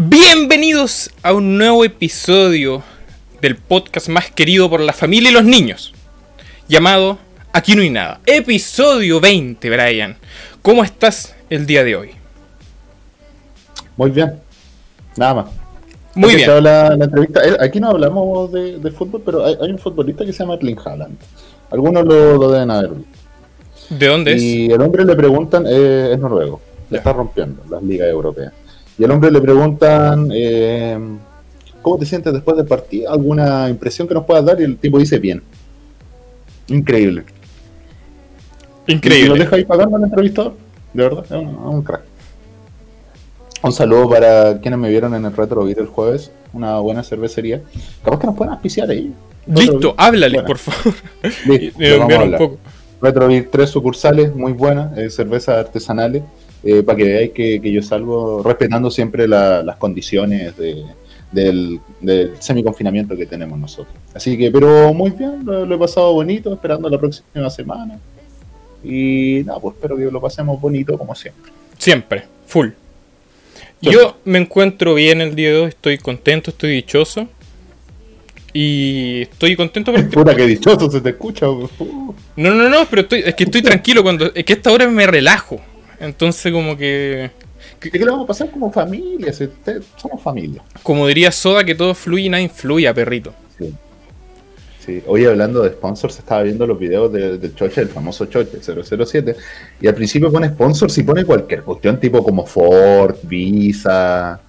Bienvenidos a un nuevo episodio del podcast más querido por la familia y los niños, llamado Aquí no hay nada. Episodio 20, Brian. ¿Cómo estás el día de hoy? Muy bien. Nada más. Muy bien. La, la entrevista. Eh, Aquí no hablamos de, de fútbol, pero hay, hay un futbolista que se llama Erling Haaland. Algunos lo, lo deben haber visto. ¿De dónde es? Y el hombre le preguntan, eh, es noruego, le está rompiendo las ligas europeas. Y el hombre le preguntan, eh, ¿cómo te sientes después del partido? ¿Alguna impresión que nos puedas dar? Y el tipo dice, bien. Increíble. Y lo Increíble. deja ahí pagando al entrevistador. De verdad, es un, crack. Un saludo para quienes me vieron en el Retro Beat el jueves. Una buena cervecería. Capaz que nos pueden auspiciar ahí. Listo, háblale, Bueno. por favor. Listo, vamos a un poco. Tres sucursales muy buenas, eh, cervezas artesanales, eh, para que veáis que, que yo salgo respetando siempre la- las condiciones de- del, del semi-confinamiento que tenemos nosotros. Así que, pero muy bien, lo, lo he pasado bonito, esperando la próxima semana. Y nada, pues espero que lo pasemos bonito como siempre. Siempre, full. Yo me encuentro bien el día de hoy, estoy contento, estoy dichoso. Y estoy contento porque... Puta que dichoso se te escucha. uh. No, no, no, pero estoy, es que estoy tranquilo cuando... Es que a esta hora me relajo. Entonces como que... Que lo vamos a pasar como familia, si usted- somos familia. Como diría Soda, que todo fluye y nada influye, perrito. Sí. Sí. Hoy hablando de sponsors, estaba viendo los videos de- del Choche, el famoso Choche 007, y al principio pone sponsors y pone cualquier cuestión, tipo como Ford, Visa,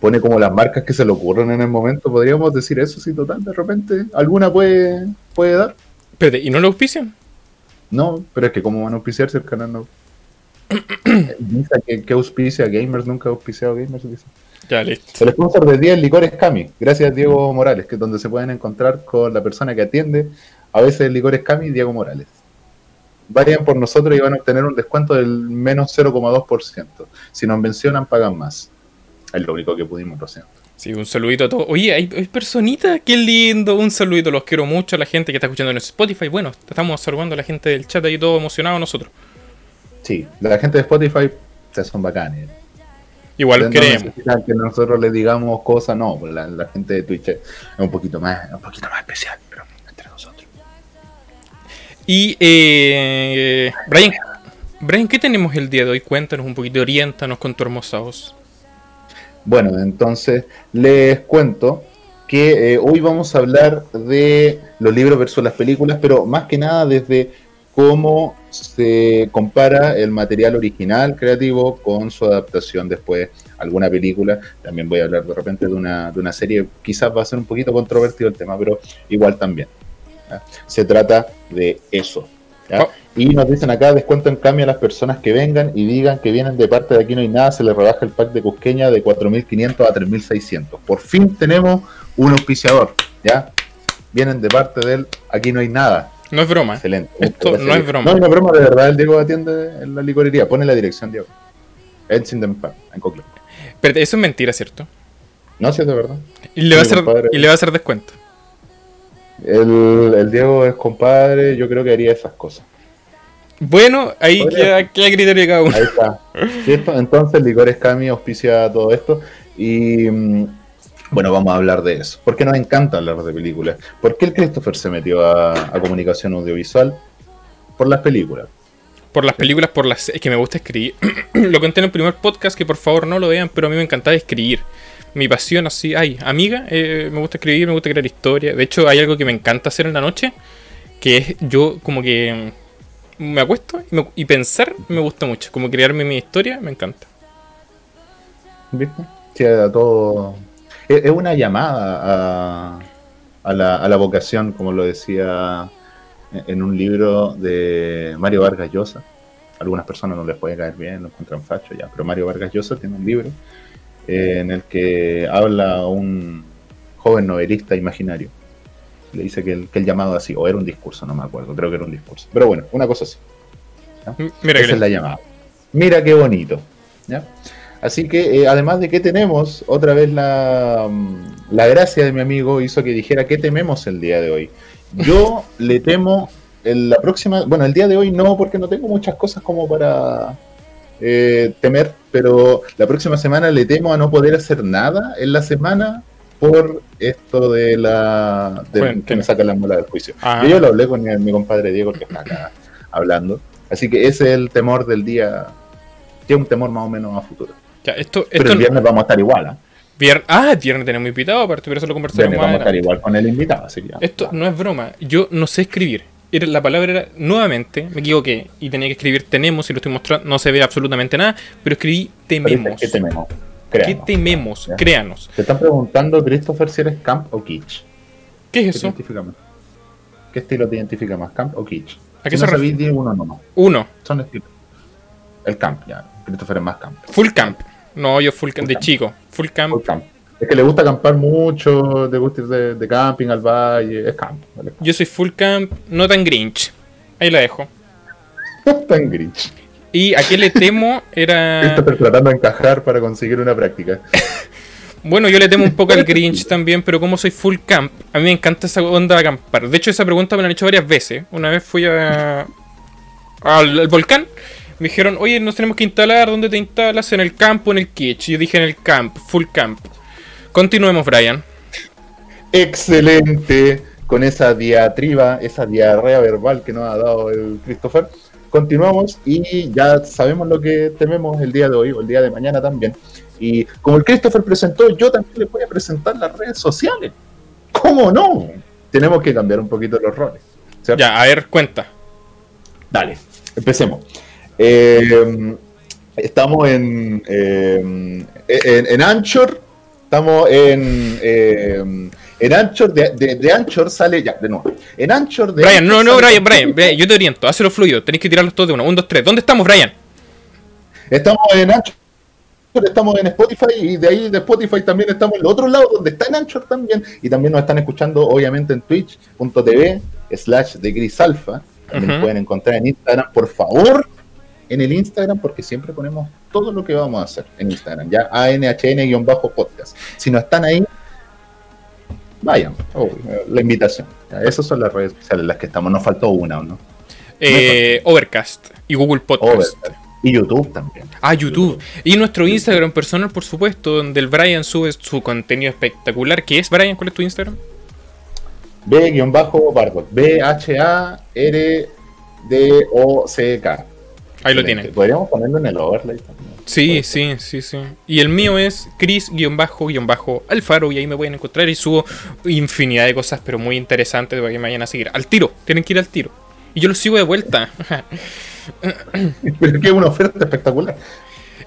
pone como las marcas que se le ocurren en el momento. Podríamos decir eso, si total, de repente alguna puede, puede dar. Espérate, ¿y no lo auspician? No, pero es que como van a auspiciar si el canal no. Visa que, que auspicia Gamers, nunca ha auspiciado Gamers. Visa. Ya, listo. El sponsor de día es Licores Cami, gracias a Diego Morales, que es donde se pueden encontrar con la persona que atiende, a veces Licores Cami, Diego Morales. Vayan por nosotros y van a obtener un descuento del menos 0,2%. Si nos mencionan, pagan más. Es lo único que pudimos, lo siento. Sí, un saludito a todos. Oye, hay, hay personitas, qué lindo. Un saludito, los quiero mucho a la gente que está escuchando en Spotify. Bueno, estamos saludando a la gente del chat ahí todo emocionado nosotros. Sí, la gente de Spotify ustedes son bacanes. Igual los No queremos. necesitan que nosotros les digamos cosas, no, pues la, la gente de Twitch es un poquito más, un poquito más especial, pero entre nosotros. Y, eh, Brian, Brian, ¿qué tenemos el día de hoy? Cuéntanos un poquito, oriéntanos con tu hermosa voz. Bueno, entonces les cuento que eh, hoy vamos a hablar de los libros versus las películas, pero más que nada desde cómo se compara el material original creativo con su adaptación después a alguna película. También voy a hablar de repente de una, de una serie, quizás va a ser un poquito controvertido el tema, pero igual también. ¿ya? Se trata de eso. ¿ya? Oh. Y nos dicen acá, descuento en cambio a las personas que vengan y digan que vienen de parte de aquí no hay nada, se les rebaja el pack de Cusqueña de 4.500 a 3.600. Por fin tenemos un auspiciador, ¿ya? Vienen de parte del aquí no hay nada. No es broma. ¿eh? Excelente. Esto no es broma. No, no es broma, de verdad, el Diego atiende en la licorería. Pone la dirección, Diego. Edson en Coclé. Espérate, eso es mentira, ¿cierto? No, si es de verdad. Y le va a hacer, y le va a hacer descuento. El, el Diego es compadre, yo creo que haría esas cosas. Bueno, ahí queda, queda criterio de cada uno. Ahí está. ¿Cierto? Entonces, Licores Cami auspicia todo esto. Y mm, bueno, vamos a hablar de eso. ¿Por qué nos encanta hablar de películas? ¿Por qué el Christopher se metió a, a comunicación audiovisual? Por las películas. Por las películas, por las. Es que me gusta escribir. lo conté en el primer podcast, que por favor no lo vean, pero a mí me encantaba escribir. Mi pasión así, ay, amiga, eh, me gusta escribir, me gusta crear historia. De hecho, hay algo que me encanta hacer en la noche, que es yo como que me acuesto y, me- y pensar me gusta mucho. Como crearme mi historia, me encanta. ¿Viste? Sí, a todo. Es, una llamada a, a la, a la vocación, como lo decía en- un libro de Mario Vargas Llosa. Algunas personas no les puede caer bien, lo encuentran facho ya, pero Mario Vargas Llosa tiene un libro eh, en el que habla un joven novelista imaginario. Le dice que el, que el llamado así, o era un discurso, no me acuerdo, creo que era un discurso. Pero bueno, una cosa así. Mira, Esa que es la llamada. Mira qué bonito. ¿ya? Así que, eh, además de que tenemos, otra vez la, mm, la gracia de mi amigo hizo que dijera qué tememos el día de hoy. Yo le temo en la próxima, bueno, el día de hoy no, porque no tengo muchas cosas como para eh, temer, pero la próxima semana le temo a no poder hacer nada en la semana por esto de la de Bueno, que me saca la mula del juicio. Ah. Yo, lo hablé con mi, mi compadre Diego que está acá hablando, así que ese es el temor del día, que es un temor más o menos a futuro. Ya, esto, Pero el viernes vamos a estar igual, ¿ah? vier- ah, el viernes tenemos invitado, aparte, pero eso lo conversaremos viernes más vamos a estar igual con el invitado, así que ya. Esto no es broma. Yo no sé escribir. Era- la palabra era nuevamente, me equivoqué y tenía que escribir tenemos y lo estoy mostrando, no se ve absolutamente nada, pero escribí tememos. ¿Qué tememos? ¿Qué Créanos. tememos? Ya. Créanos. Te están preguntando, Christopher, si eres camp o kitsch. ¿Qué ¿Qué es eso? ¿Qué estilo te identifica más, camp o kitsch? ¿A qué si se no uno nomás. Uno, Son estilos. El camp, ya. Christopher es más camp. full camp. No, yo full camp Full de camp. chico. Full camp. Full camp. Es que le gusta acampar mucho, le gusta ir de, de camping al valle. Es camp. Yo soy full camp, no tan grinch. Ahí la dejo. Está en Grinch. Y a qué le temo era. Christopher tratando de encajar para conseguir una práctica. Bueno, yo le temo un poco al Grinch también, pero como soy full camp, a mí me encanta esa onda de acampar. De hecho, esa pregunta me la han hecho varias veces. Una vez fui a, al, al volcán, me dijeron, oye, nos tenemos que instalar, ¿dónde te instalas? ¿En el campo o en el kitsch? Yo dije en el camp, full camp. Continuemos, Brian. Excelente. Con esa diatriba, esa diarrea verbal que nos ha dado el Christopher. Continuamos y ya sabemos lo que tememos el día de hoy o el día de mañana también. Y como el Christopher presentó, yo también le voy a presentar las redes sociales. ¿Cómo no? Tenemos que cambiar un poquito los roles. ¿cierto? Ya, a ver, cuenta. Dale, empecemos. Eh, estamos en, eh, en, en Anchor, estamos en, eh, en Anchor, de, de, de Anchor sale, ya, de nuevo. En Anchor de Brian, no, Anchor no, Brian, Brian, Brian, yo te oriento, hazlo fluido, tenéis que tirarlos todos de uno. Un, dos, tres. ¿Dónde estamos, Brian? Estamos en Anchor, estamos en Spotify y de ahí de Spotify también estamos en el otro lado donde está en Anchor también y también nos están escuchando obviamente en twitch.tv slash de Gris Alpha. También Ujú. pueden encontrar en Instagram, por favor, en el Instagram porque siempre ponemos todo lo que vamos a hacer en Instagram, ya ANHN-podcast. Si no están ahí, vayan, oh, la invitación. Esas son las redes sociales en las que estamos, nos faltó una, ¿o ¿no? Eh, Overcast y Google Podcast. Overcast. Y YouTube también. Ah, YouTube. Y nuestro Instagram personal, por supuesto, donde el Brian sube su contenido espectacular. ¿Qué es, Brian? ¿Cuál es tu Instagram? B-Bardock. B-H-A-R-D-O-C-K. Ahí lo tienen. Podríamos ponerlo en el overlay también. Sí, sí, sí, sí. Y el mío es Chris-Alfaro y ahí me pueden encontrar y subo infinidad de cosas, pero muy interesantes para que me vayan a seguir. Al tiro, tienen que ir al tiro. Y yo los sigo de vuelta. Pero es que es una oferta espectacular.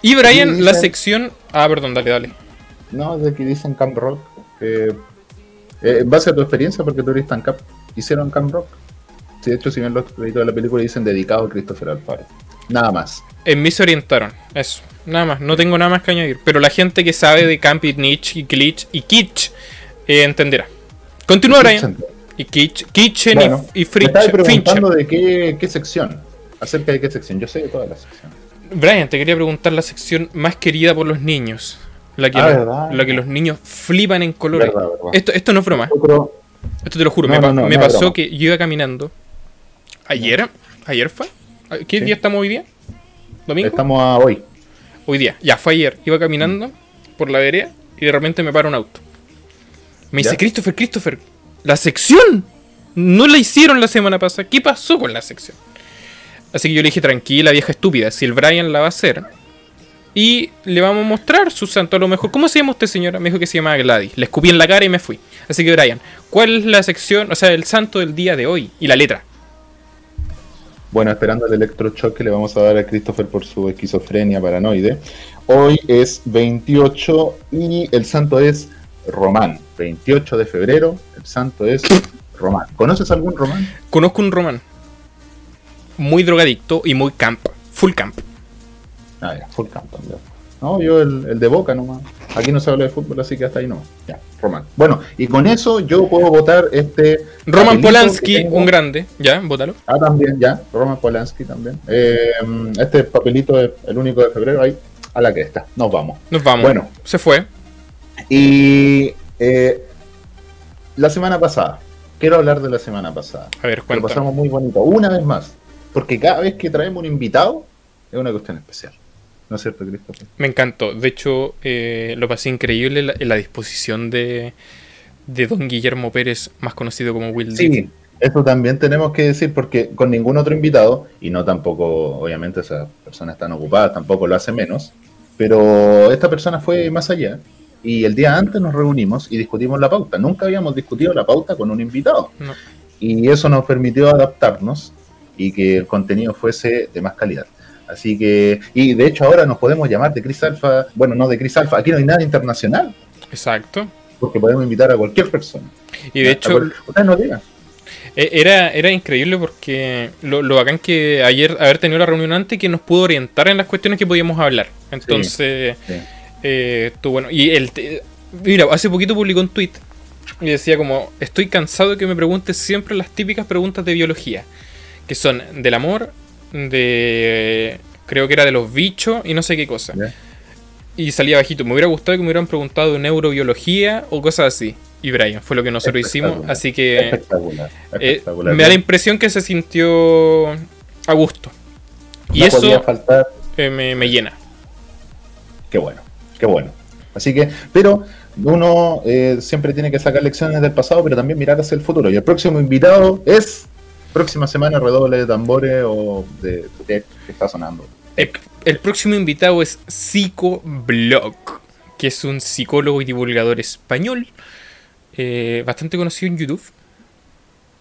y Brian, la sección... Ah, perdón, dale, dale. No, de que dicen Camp Rock. eh, eh, en base a tu experiencia, porque tú eres tan cap, hicieron Camp Rock. Sí, de hecho, si ven los créditos de la película, dicen dedicado a Christopher Alfaro. Nada más. En mí se orientaron. Eso. Nada más. No tengo nada más que añadir. Pero la gente que sabe de Camp y Niche y Glitch y Kitsch eh, entenderá. Continúa, Brian. Y Kitsch, Kitchen Bueno, y, y me estabas Fincher. preguntando de qué, qué sección. Acerca de qué sección. Yo sé de todas las secciones. Brian, te quería preguntar la sección más querida por los niños. La que, Ah, los, verdad. la que los niños flipan en colores. Verdad, verdad. Esto, esto no es broma. Otro, Esto te lo juro. No, me pa- no, no, me pasó que yo iba caminando. ¿Ayer? ¿Ayer fue? ¿Qué Sí. día estamos hoy día? ¿Domingo? estamos a hoy. Hoy día. Ya, fue ayer. Iba caminando por la vereda y de repente me para un auto. Me dice. Christopher, Christopher, la sección. No la hicieron la semana pasada. ¿Qué pasó con la sección? Así que yo le dije, tranquila, vieja estúpida, si el Brian la va a hacer. Y le vamos a mostrar su santo a lo mejor. ¿Cómo se llama usted, señora? Me dijo que se llamaba Gladys. Le escupí en la cara y me fui. Así que, Brian, ¿cuál es la sección, o sea, el santo del día de hoy? Y la letra. Bueno, esperando el electroshock que le vamos a dar a Christopher por su esquizofrenia paranoide. Hoy es 28 y el santo es Román. 28 de febrero, el santo es Román. ¿Conoces algún Román? Conozco un román. Muy drogadicto y muy camp. Full camp. Ah, ya, full camp también. No, yo el, el de Boca nomás. Aquí no se habla de fútbol, así que hasta ahí no. Ya, Román. Bueno, y con eso yo puedo votar este... Roman Polanski, un grande. Ya, bótalo. Ah, también, ya. Roman Polanski también. Eh, este papelito es el único de febrero, ahí a la que está. Nos vamos. Nos vamos. Bueno. Se fue. Y eh, la semana pasada, quiero hablar de la semana pasada. A ver, Lo cuéntame. pasamos muy bonito, una vez más. Porque cada vez que traemos un invitado es una cuestión especial. ¿No es cierto, Christopher? Me encantó. De hecho, eh, lo pasé increíble la, la disposición de, de don Guillermo Pérez, más conocido como Will Sí, eso también tenemos que decir porque con ningún otro invitado, y no tampoco, obviamente esas personas están ocupadas, tampoco lo hace menos, pero esta persona fue más allá y el día antes nos reunimos y discutimos la pauta. Nunca habíamos discutido la pauta con un invitado. No. Y eso nos permitió adaptarnos y que el contenido fuese de más calidad. Así que, y de hecho ahora nos podemos llamar de Cris Alfa, bueno, no de Cris Alfa, aquí no hay nada internacional, Exacto. porque podemos invitar a cualquier persona. Y de hecho, ustedes no digan. e- era, era increíble porque lo, lo bacán que ayer haber tenido la reunión antes que nos pudo orientar en las cuestiones que podíamos hablar. Entonces, Sí. eh, bueno. Y el mira, hace poquito publicó un tweet y decía como, estoy cansado de que me preguntes siempre las típicas preguntas de biología, que son del amor, de... creo que era de los bichos y no sé qué cosa. Y salía bajito. Me hubiera gustado que me hubieran preguntado de neurobiología o cosas así. Y Brian, fue lo que nosotros hicimos. Así que Espectacular. eh, espectacular. me da la impresión que se sintió a gusto. Y No eso faltar eh, me, me llena. Qué bueno, qué bueno. Así que, pero uno eh, siempre tiene que sacar lecciones del pasado, pero también mirar hacia el futuro. Y el próximo invitado es próxima semana redoble de tambores o de, de- que está sonando. El, próximo invitado es Psicoblog, que es un psicólogo y divulgador español, eh, bastante conocido en YouTube.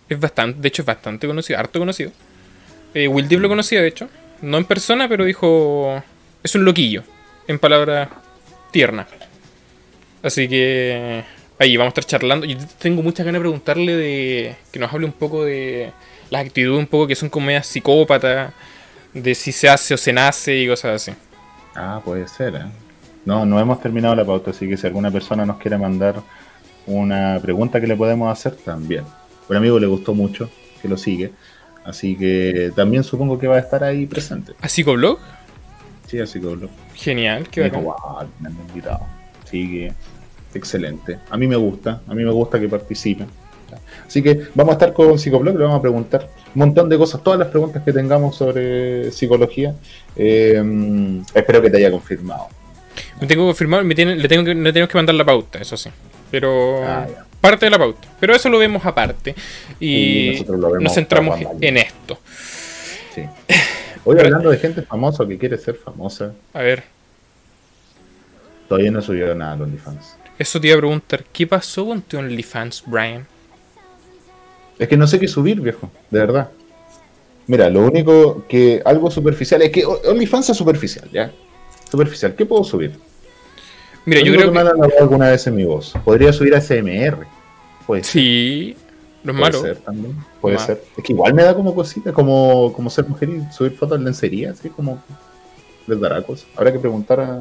Es bastante, de hecho es bastante conocido, harto conocido. Eh, Will Deep lo conocía, de hecho. No en persona, pero dijo... Es un loquillo, en palabras tiernas. Así que... Ahí vamos a estar charlando. Yo tengo muchas ganas de preguntarle de... Que nos hable un poco de... Las actitudes un poco que son como medias psicópatas. De si se hace o se nace y cosas así. Ah, puede ser, ¿eh? No, no hemos terminado la pauta, así que si alguna persona nos quiere mandar una pregunta que le podemos hacer, también. Un amigo le gustó mucho, que lo sigue, así que también supongo que va a estar ahí presente. ¿A Psicoblog? Sí, que lo Genial, qué bacán. wow, me han invitado. Así que, excelente. A mí me gusta, a mí me gusta que participen. Así que vamos a estar con Psicoblog, le vamos a preguntar un montón de cosas, todas las preguntas que tengamos sobre psicología. Eh, espero que te haya confirmado. Me tengo que confirmar, me le, tengo que, le tenemos que mandar la pauta, eso sí. Pero... Ah, parte de la pauta. Pero eso lo vemos aparte. Y, Y nosotros lo vemos nos centramos en esto. Sí. Hoy hablando de gente famosa que quiere ser famosa, A ver, todavía no subió nada a OnlyFans. eso te iba a preguntar. ¿Qué pasó con tu OnlyFans, Brian? Es que no sé qué subir, viejo, de verdad. Mira, lo único que algo superficial es que OnlyFans es superficial, ¿ya? Superficial, ¿qué puedo subir? Mira, yo creo me que... alabado alguna vez en mi voz. Podría subir a SMR. Puede ser. Sí, no es Puede malo. ser también. Puede ser. Es que igual me da como cosita, como, como ser mujer y subir fotos en lencería, así como les dará cosas. Habrá que preguntar a.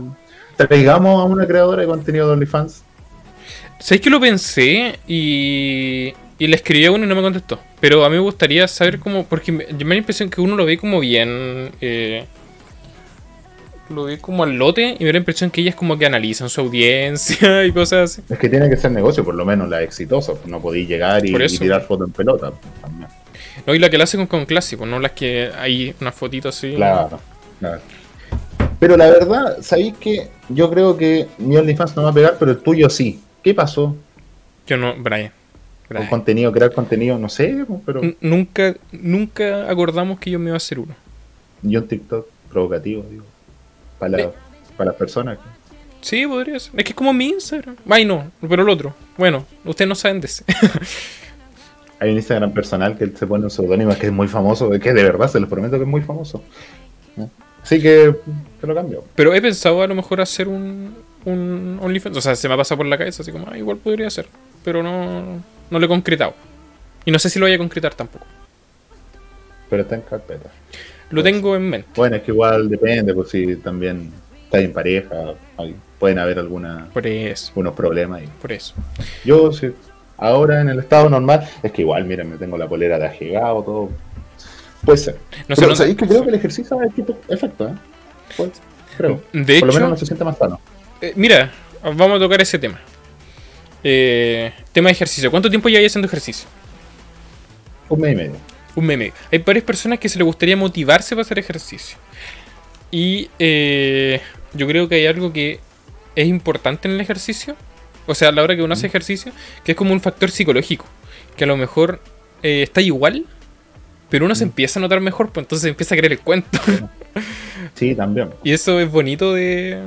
Traigamos a una creadora de contenido de OnlyFans. ¿Sabes que lo pensé y, y le escribí a uno y no me contestó? Pero a mí me gustaría saber cómo, porque me, me da la impresión que uno lo ve como bien, eh, lo ve como al lote y me da la impresión que ellas como que analizan su audiencia y cosas así. Es que tiene que ser negocio, por lo menos la exitosa. No podéis llegar y, tirar fotos en pelota. pues, también. No, y la que la hace con, con clásico, no las que hay una fotito así. Claro, claro. Pero la verdad, sabéis que yo creo que mi OnlyFans no va a pegar, pero el tuyo sí. ¿Qué pasó? Yo no, Brian. Brian. contenido, crear contenido, no sé, pero N- Nunca, nunca acordamos que yo me iba a hacer uno. yo un TikTok provocativo, digo, para, la- para las personas. Sí, podría ser. Es que es como mi Instagram. Ay, no, pero el otro. Bueno, ustedes no saben de ese. Hay un Instagram personal que él se pone un seudónimo que es muy famoso, que de verdad, se los prometo que es muy famoso. Así que te lo cambio. Pero he pensado a lo mejor hacer un, un OnlyFans. O sea, se me ha pasado por la cabeza, así como, ah, igual podría ser. Pero no, no lo he concretado. Y no sé si lo voy a concretar tampoco. Pero está en carpeta. Lo Pues- tengo en mente. Bueno, es que igual depende, pues si también estás en pareja, hay- pueden haber alguna, Por eso, algunos problemas. Y por eso. yo, si ahora en el estado normal, es que igual, miren, me tengo la polera de ajegado, todo. Puede ser. No sé, Pero no- ¿sabéis que creo que el ejercicio ha hecho efecto, ¿eh? Creo. De Por lo menos no se siente más sano. eh, mira, vamos a tocar ese tema. Eh, tema de ejercicio. ¿Cuánto tiempo lleváis haciendo ejercicio? Un mes y medio. Un meme. Hay varias personas que se les gustaría motivarse para hacer ejercicio. Y eh, yo creo que hay algo que es importante en el ejercicio. O sea, a la hora que uno hace ejercicio, que es como un factor psicológico. Que a lo mejor eh, está igual, pero uno se empieza a notar mejor, pues entonces empieza a creer el cuento. Sí, también. y eso es bonito de,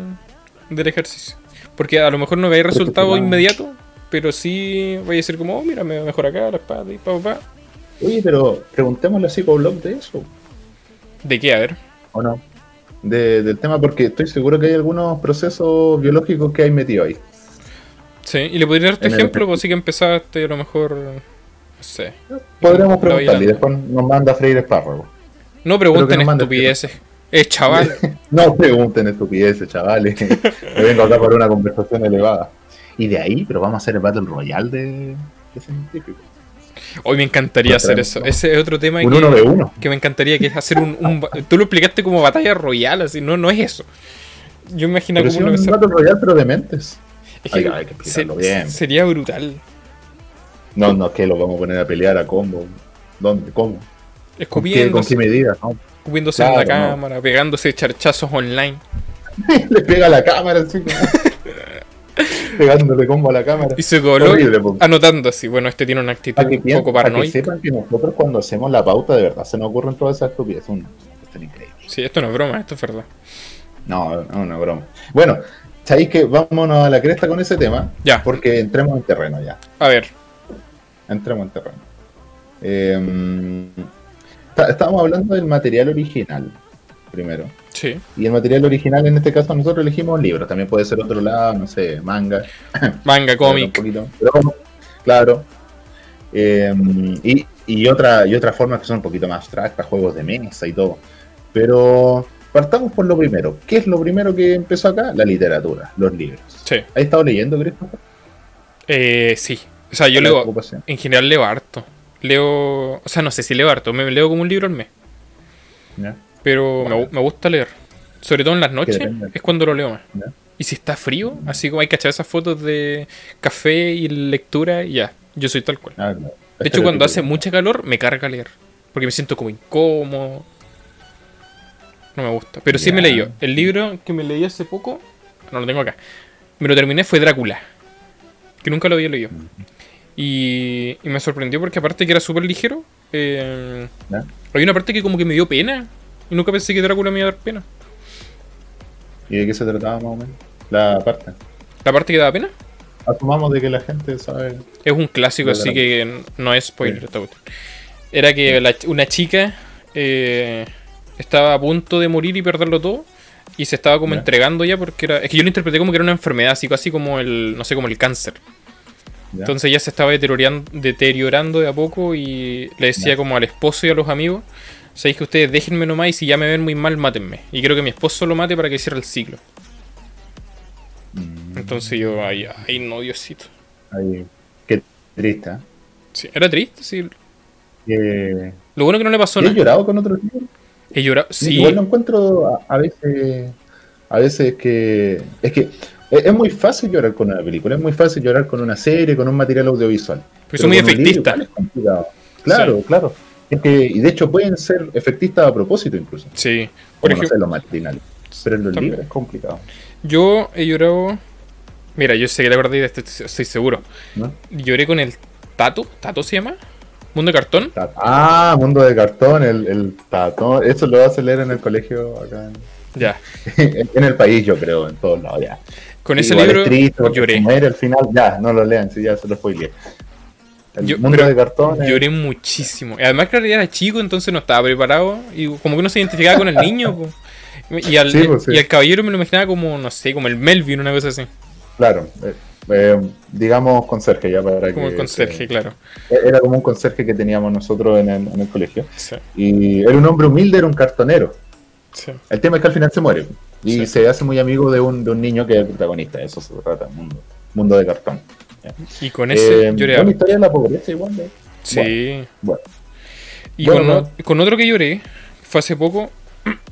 del ejercicio. Porque a lo mejor no veis resultado inmediato, pero sí vais a decir como, oh, mira, me mejor acá, la espalda y pa, pa, pa. Oye, pero preguntémosle a Psicoblog de eso, ¿De qué? A ver. ¿o no? De- del tema, porque estoy seguro que hay algunos procesos biológicos que hay metido ahí. Sí, y le podría dar tu el ejemplo, pues sí que empezaste a lo mejor, no sé. Podremos Lo preguntarle y después nos manda a freír espárragos. No pregunten estupideces. Eh, chaval. No pregunten estupideces, chavales. Me vengo acá para una conversación elevada. Y de ahí, pero vamos a hacer el Battle Royale de, de científicos. Hoy me encantaría Contra hacer eso. Ese es otro tema Un que, uno de uno. que me encantaría, que es hacer un, un Tú lo explicaste como batalla royal, así. No, no es eso. Yo me imagino como una un Battle Royale, pero de mentes. Es que hay que explicarlo bien. Sería brutal. No, no, que lo vamos a poner a pelear a combo. ¿Dónde? ¿Cómo? ¿Con qué, con Escupiéndose, qué medida? No. escupiéndose en la Claro, no. cámara, pegándose charchazos online. Le pega a la cámara, como- Pegándole combo a la cámara. Y se coló Horrible, anotando así. Bueno, este tiene una actitud un poco para que paranoica. sepan que nosotros cuando hacemos la pauta, de verdad, se nos ocurren todas esas estupideces. Una cuestión increíble. Sí, esto no es broma, esto es verdad. No, no, no, broma. Bueno, sabéis que vámonos a la cresta con ese tema, Ya, porque entremos en terreno ya. a ver. Entremos en terreno. Eh, está- estábamos hablando del material original, primero. Sí. Y el material original, en este caso, nosotros elegimos un libro. También puede ser otro lado, no sé, manga. Manga, cómic. Pero, claro. Eh, y, y, otra, y otras formas que son un poquito más abstractas, juegos de mesa y todo. Pero partamos por lo primero. ¿Qué es lo primero que empezó acá? La literatura, los libros. Sí. ¿Has estado leyendo, Christopher? Eh, sí. O sea, yo leo. En general leo harto. Leo. O sea, no sé si leo harto. Me leo como un libro al mes. ¿Ya? Pero me, me gusta leer. Sobre todo en las noches es cuando lo leo más. ¿Ya? Y si está frío, así como hay que echar esas fotos de café y lectura, y ya. Yo soy tal cual. Ah. De hecho, cuando hace mucha calor, me carga leer. Porque me siento como incómodo. No me gusta. Pero sí me leí. El libro que me leí hace poco, no lo tengo acá. Me lo terminé, fue Drácula. Que nunca lo había leído. Y, y me sorprendió porque aparte que era súper ligero, eh, hay una parte que como que me dio pena. Y nunca pensé que Drácula me iba a dar pena. ¿Y de qué se trataba más o menos? La parte. La parte que daba pena Asumamos de que la gente sabe. es un clásico, así que no es spoiler Sí. esta cuestión. Era que la una chica eh, estaba a punto de morir y perderlo todo. Y se estaba como Ya. entregando ya porque era. Es que yo lo interpreté como que era una enfermedad, así casi como el. no sé, como el cáncer. ¿ya? Entonces ya se estaba deteriorando, deteriorando de a poco y le decía Ya. como al esposo y a los amigos, sabéis que ustedes déjenme nomás y si ya me ven muy mal, mátenme. Y quiero que mi esposo lo mate para que cierre el ciclo. Mm, Entonces yo, ay, ay no, Diosito. ahí. Qué triste. ¿eh? Sí, era triste, sí. Lo bueno que no le pasó ¿Has nada. llorado con otros libros? He llorado, sí. Igual lo encuentro a, a veces. A veces que. Es que es, muy fácil llorar con una película, es muy fácil llorar con una serie, con un material audiovisual. Pues son muy libro efectistas. Claro, claro. Y de hecho pueden ser efectistas a propósito incluso. Sí. Por no ejemplo, sé, los matinales. Pero en los También. libros es complicado. yo he llorado. Mira, yo sé que te acordás de este, estoy seguro. ¿no? Lloré con el Tato. ¿Tato se llama? Mundo de cartón. Ah, mundo de cartón, el, el tato. Eso lo vas a leer en el colegio acá en, Ya. en el país, yo creo, en todos lados ya. Con ese Igual libro es triste lloré. muere al final, ya, no lo lean, si ya se lo spoileé. El Yo- mundo de cartón. es- Lloré muchísimo. Y además, claro, ya era chico, entonces no estaba preparado. Y como que no se identificaba con el niño. po. Y al, Sí, pues, sí. y al caballero me lo imaginaba como, no sé, como el Melvin, una cosa así. Claro, eh, eh, digamos conserje ya para Como que. el conserje, claro. eh, Era como un conserje que teníamos nosotros en el, en el colegio. Sí, Y era un hombre humilde, era un cartonero. sí. El tema es que al final se muere. Y Sí. se hace muy amigo de un, de un niño que es el protagonista. Eso se trata, mundo, mundo de cartón. Y con ese Eh, lloré. buena historia de la pobreza igual. ¿eh? Sí. Bueno, Y Bueno, con, no. o- con otro que lloré, fue hace poco,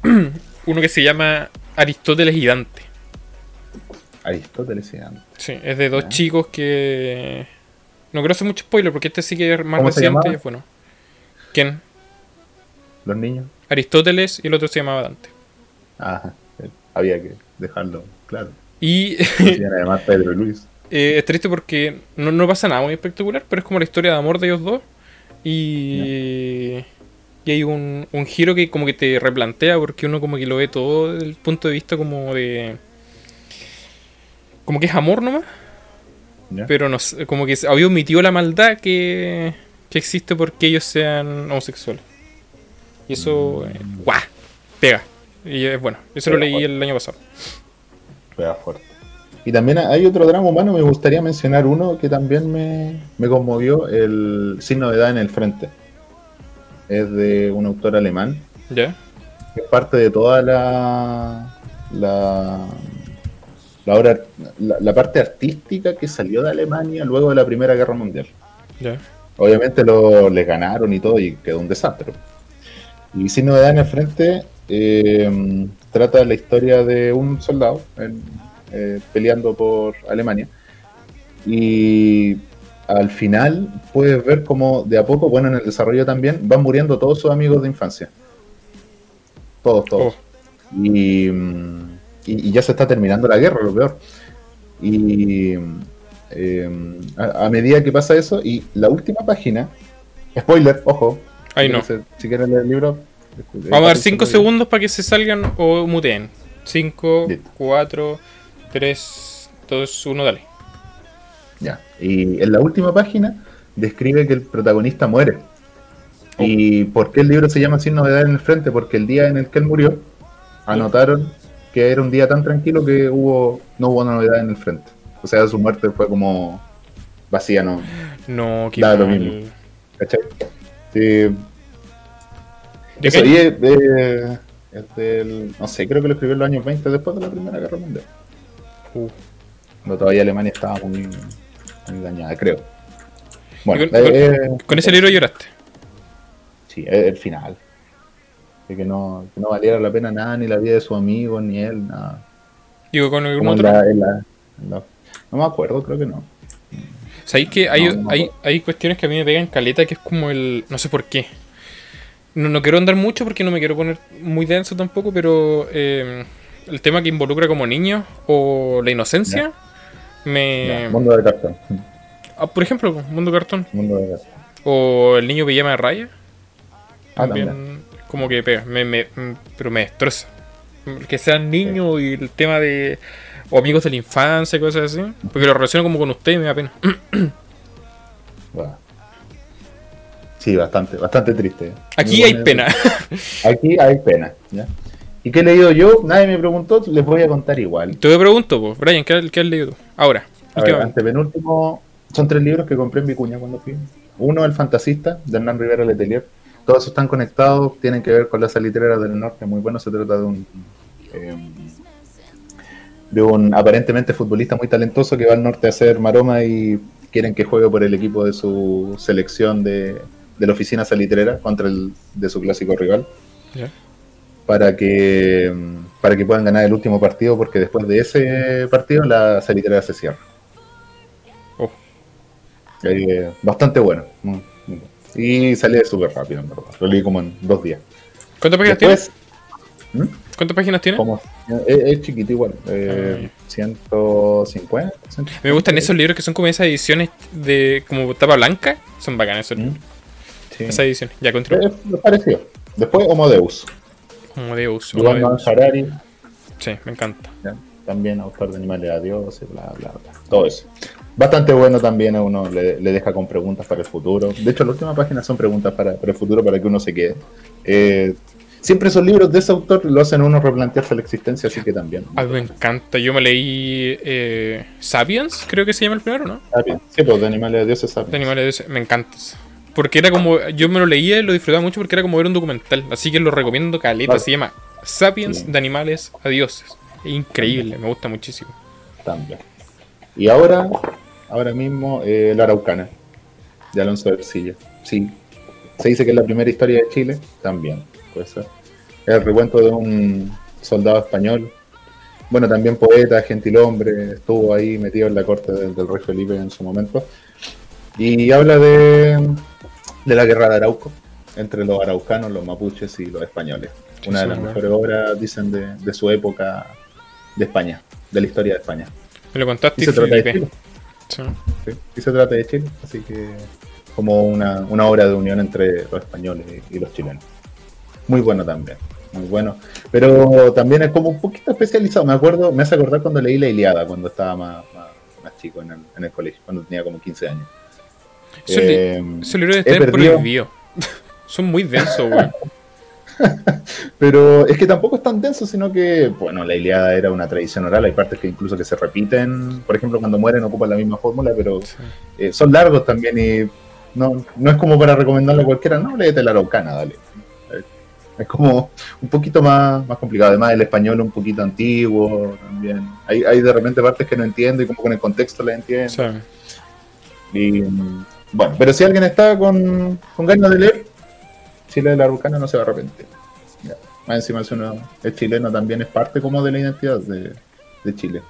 uno que se llama Aristóteles y Dante. Aristóteles y Dante. Sí, es de dos chicos que... No quiero hacer mucho spoiler porque este sí que es más ¿Cómo se reciente llamaba? y es bueno. ¿Quién? Los niños. Aristóteles y el otro se llamaba Dante. Ajá, eh, había que dejarlo claro. Y además Pedro y Luis. Eh, es triste porque no, no, pasa nada muy espectacular, pero es como la historia de amor de ellos dos. Y, y hay un, un, giro que como que te replantea porque uno como que lo ve todo desde el punto de vista como de... Como que es amor nomás. Pero no como que había omitido la maldad que, que existe porque ellos sean homosexuales. Y eso, mm. eh, ¡guau! Pega. Y es bueno, eso lo leí el año pasado. Pega fuerte. Y también hay otro drama humano, me gustaría mencionar uno que también me, conmovió, el signo de edad en el frente. Es de un autor alemán. ¿Ya? Es parte de toda la, la, la, obra, la, parte artística que salió de Alemania luego de la Primera Guerra Mundial. ¿Ya? Obviamente lo, le ganaron y todo y quedó un desastre. Y signo de edad en el frente eh, trata la historia de un soldado eh, peleando por Alemania. Y al final puedes ver como de a poco, bueno, en el desarrollo también, van muriendo todos sus amigos de infancia. Todos, todos. Oh. Y, ya se está terminando la guerra, lo peor. Y eh, a, medida que pasa eso, y la última página, spoiler, ojo. Ahí no. Si quieren leer el libro. Vamos a dar 5 segundos para que se salgan o muteen. 5, 4, 3, 2, 1, dale. Ya. Y en la última página describe que el protagonista muere. Oh. ¿Y por qué el libro se llama Sin novedad en el frente? Porque el día en el que él murió, anotaron que era un día tan tranquilo que hubo no hubo novedad en el frente. O sea, su muerte fue como vacía, no. No, qué lo mismo. ¿Cachai? Sí. Eso, y es, de, no sé, creo que lo escribió en los años 20 después de la Primera Guerra Mundial. Uh. todavía Alemania estaba muy, dañada, creo. Bueno, eh, con, ese libro lloraste. Sí, el final. De que no, que no valiera la pena nada, ni la vida de su amigo, ni él, nada. Digo, con algún otro. no, me acuerdo, creo que no. ¿Sabéis que hay, hay, hay cuestiones que a mí me pegan caleta que es como el. No sé por qué. No, no quiero andar mucho porque no me quiero poner muy denso tampoco, pero. Eh, el tema que involucra como niño o la inocencia, me... mundo de cartón. Ah, por ejemplo, mundo cartón. Mundo de cartón. O el niño pijama de raya. Ah, también, como que pega, me, me, pero me destroza. Que sean niños y el tema de... O amigos de la infancia, y cosas así. Porque lo relaciono como con usted y me da pena. Sí, bastante, bastante triste. Aquí hay pena. Aquí hay pena, ¿ya? ¿Y qué he leído yo? Nadie me preguntó, les voy a contar igual. Te pregunto, pues, Brian, ¿qué, has leído Ahora. A ver, penúltimo, son tres libros que compré en Vicuña cuando fui. Uno, El Fantasista, de Hernán Rivera Letelier. Todos están conectados, tienen que ver con la salitrera del norte, muy bueno. Se trata de un. Em, de un aparentemente futbolista muy talentoso que va al norte a hacer maroma y quieren que juegue por el equipo de su selección de, de la oficina salitrera contra el de su clásico rival para que, para que puedan ganar el último partido, porque después de ese partido la serie se cierra. Oh. Eh, bastante bueno. Y sale súper rápido, en verdad. Lo leí como en dos días. ¿Cuántas páginas tienes? ¿Mm? ¿Cuántas páginas tiene? es, chiquito igual. Eh, 150, Me gustan esos libros que son como esas ediciones de como tapa blanca. Son bacanas esos libros. Sí. Esa edición. Ya continúa. Es parecido. Después Homodeus. Deus. Iván Harari. Sí, me encanta. También autor de Animales a Dios y bla, bla, bla. Todo eso. Bastante bueno también a uno le, deja con preguntas para el futuro. De hecho, la última página son preguntas para, el futuro para que uno se quede. Eh, siempre esos libros de ese autor lo hacen uno replantearse la existencia, así que también. A mí me encanta. Yo me leí eh, Sapiens, creo que se llama el primero, ¿no? Sapiens. Sí, pues de Animales a Dios es Sapiens. De Animales a Dios, me encanta porque era como. Yo me lo leía y lo disfrutaba mucho porque era como ver un documental. Así que lo recomiendo caleta. Se llama Sapiens de animales a dioses. Es increíble, me gusta muchísimo. También. Y ahora, ahora mismo, eh, La Araucana, de Alonso Ercilla. Sí. Se dice que es la primera historia de Chile. También, puede ser. Es el recuento de un soldado español. Bueno, también poeta, gentilhombre, estuvo ahí metido en la corte del rey Felipe en su momento. Y habla de de la guerra de Arauco entre los araucanos, los mapuches y los españoles. una de las mejores obras, dicen, de, de, su época de España, de la historia de España. Me lo contaste y, se trata de Chile. Sí. y se trata de Chile, así que como una, una obra de unión entre los españoles y los chilenos. Muy bueno también muy bueno. Pero también es como un poquito especializado. Me acuerdo, me hace acordar cuando leí La Iliada, cuando estaba más, más, chico en el, en el, colegio, cuando tenía como 15 años. Eh, ese libro de estar. Son muy densos, güey. Pero es que tampoco es tan denso, sino que, bueno, la Iliada era una tradición oral, hay partes que incluso que se repiten, por ejemplo, cuando mueren ocupan la misma fórmula, pero eh, son largos también y no, no es como para recomendarle a cualquiera, no, léete la Araucana, dale. Es como un poquito más, más complicado. Además, el español un poquito antiguo también. Hay, hay de repente partes que no entiendo y como con el contexto la entiendo. Y bueno, pero si alguien está con, con ganas de leer, Chile de la Araucana no se va a arrepentir. Más encima es, uno, es chileno, también es parte como de la identidad de, de Chile.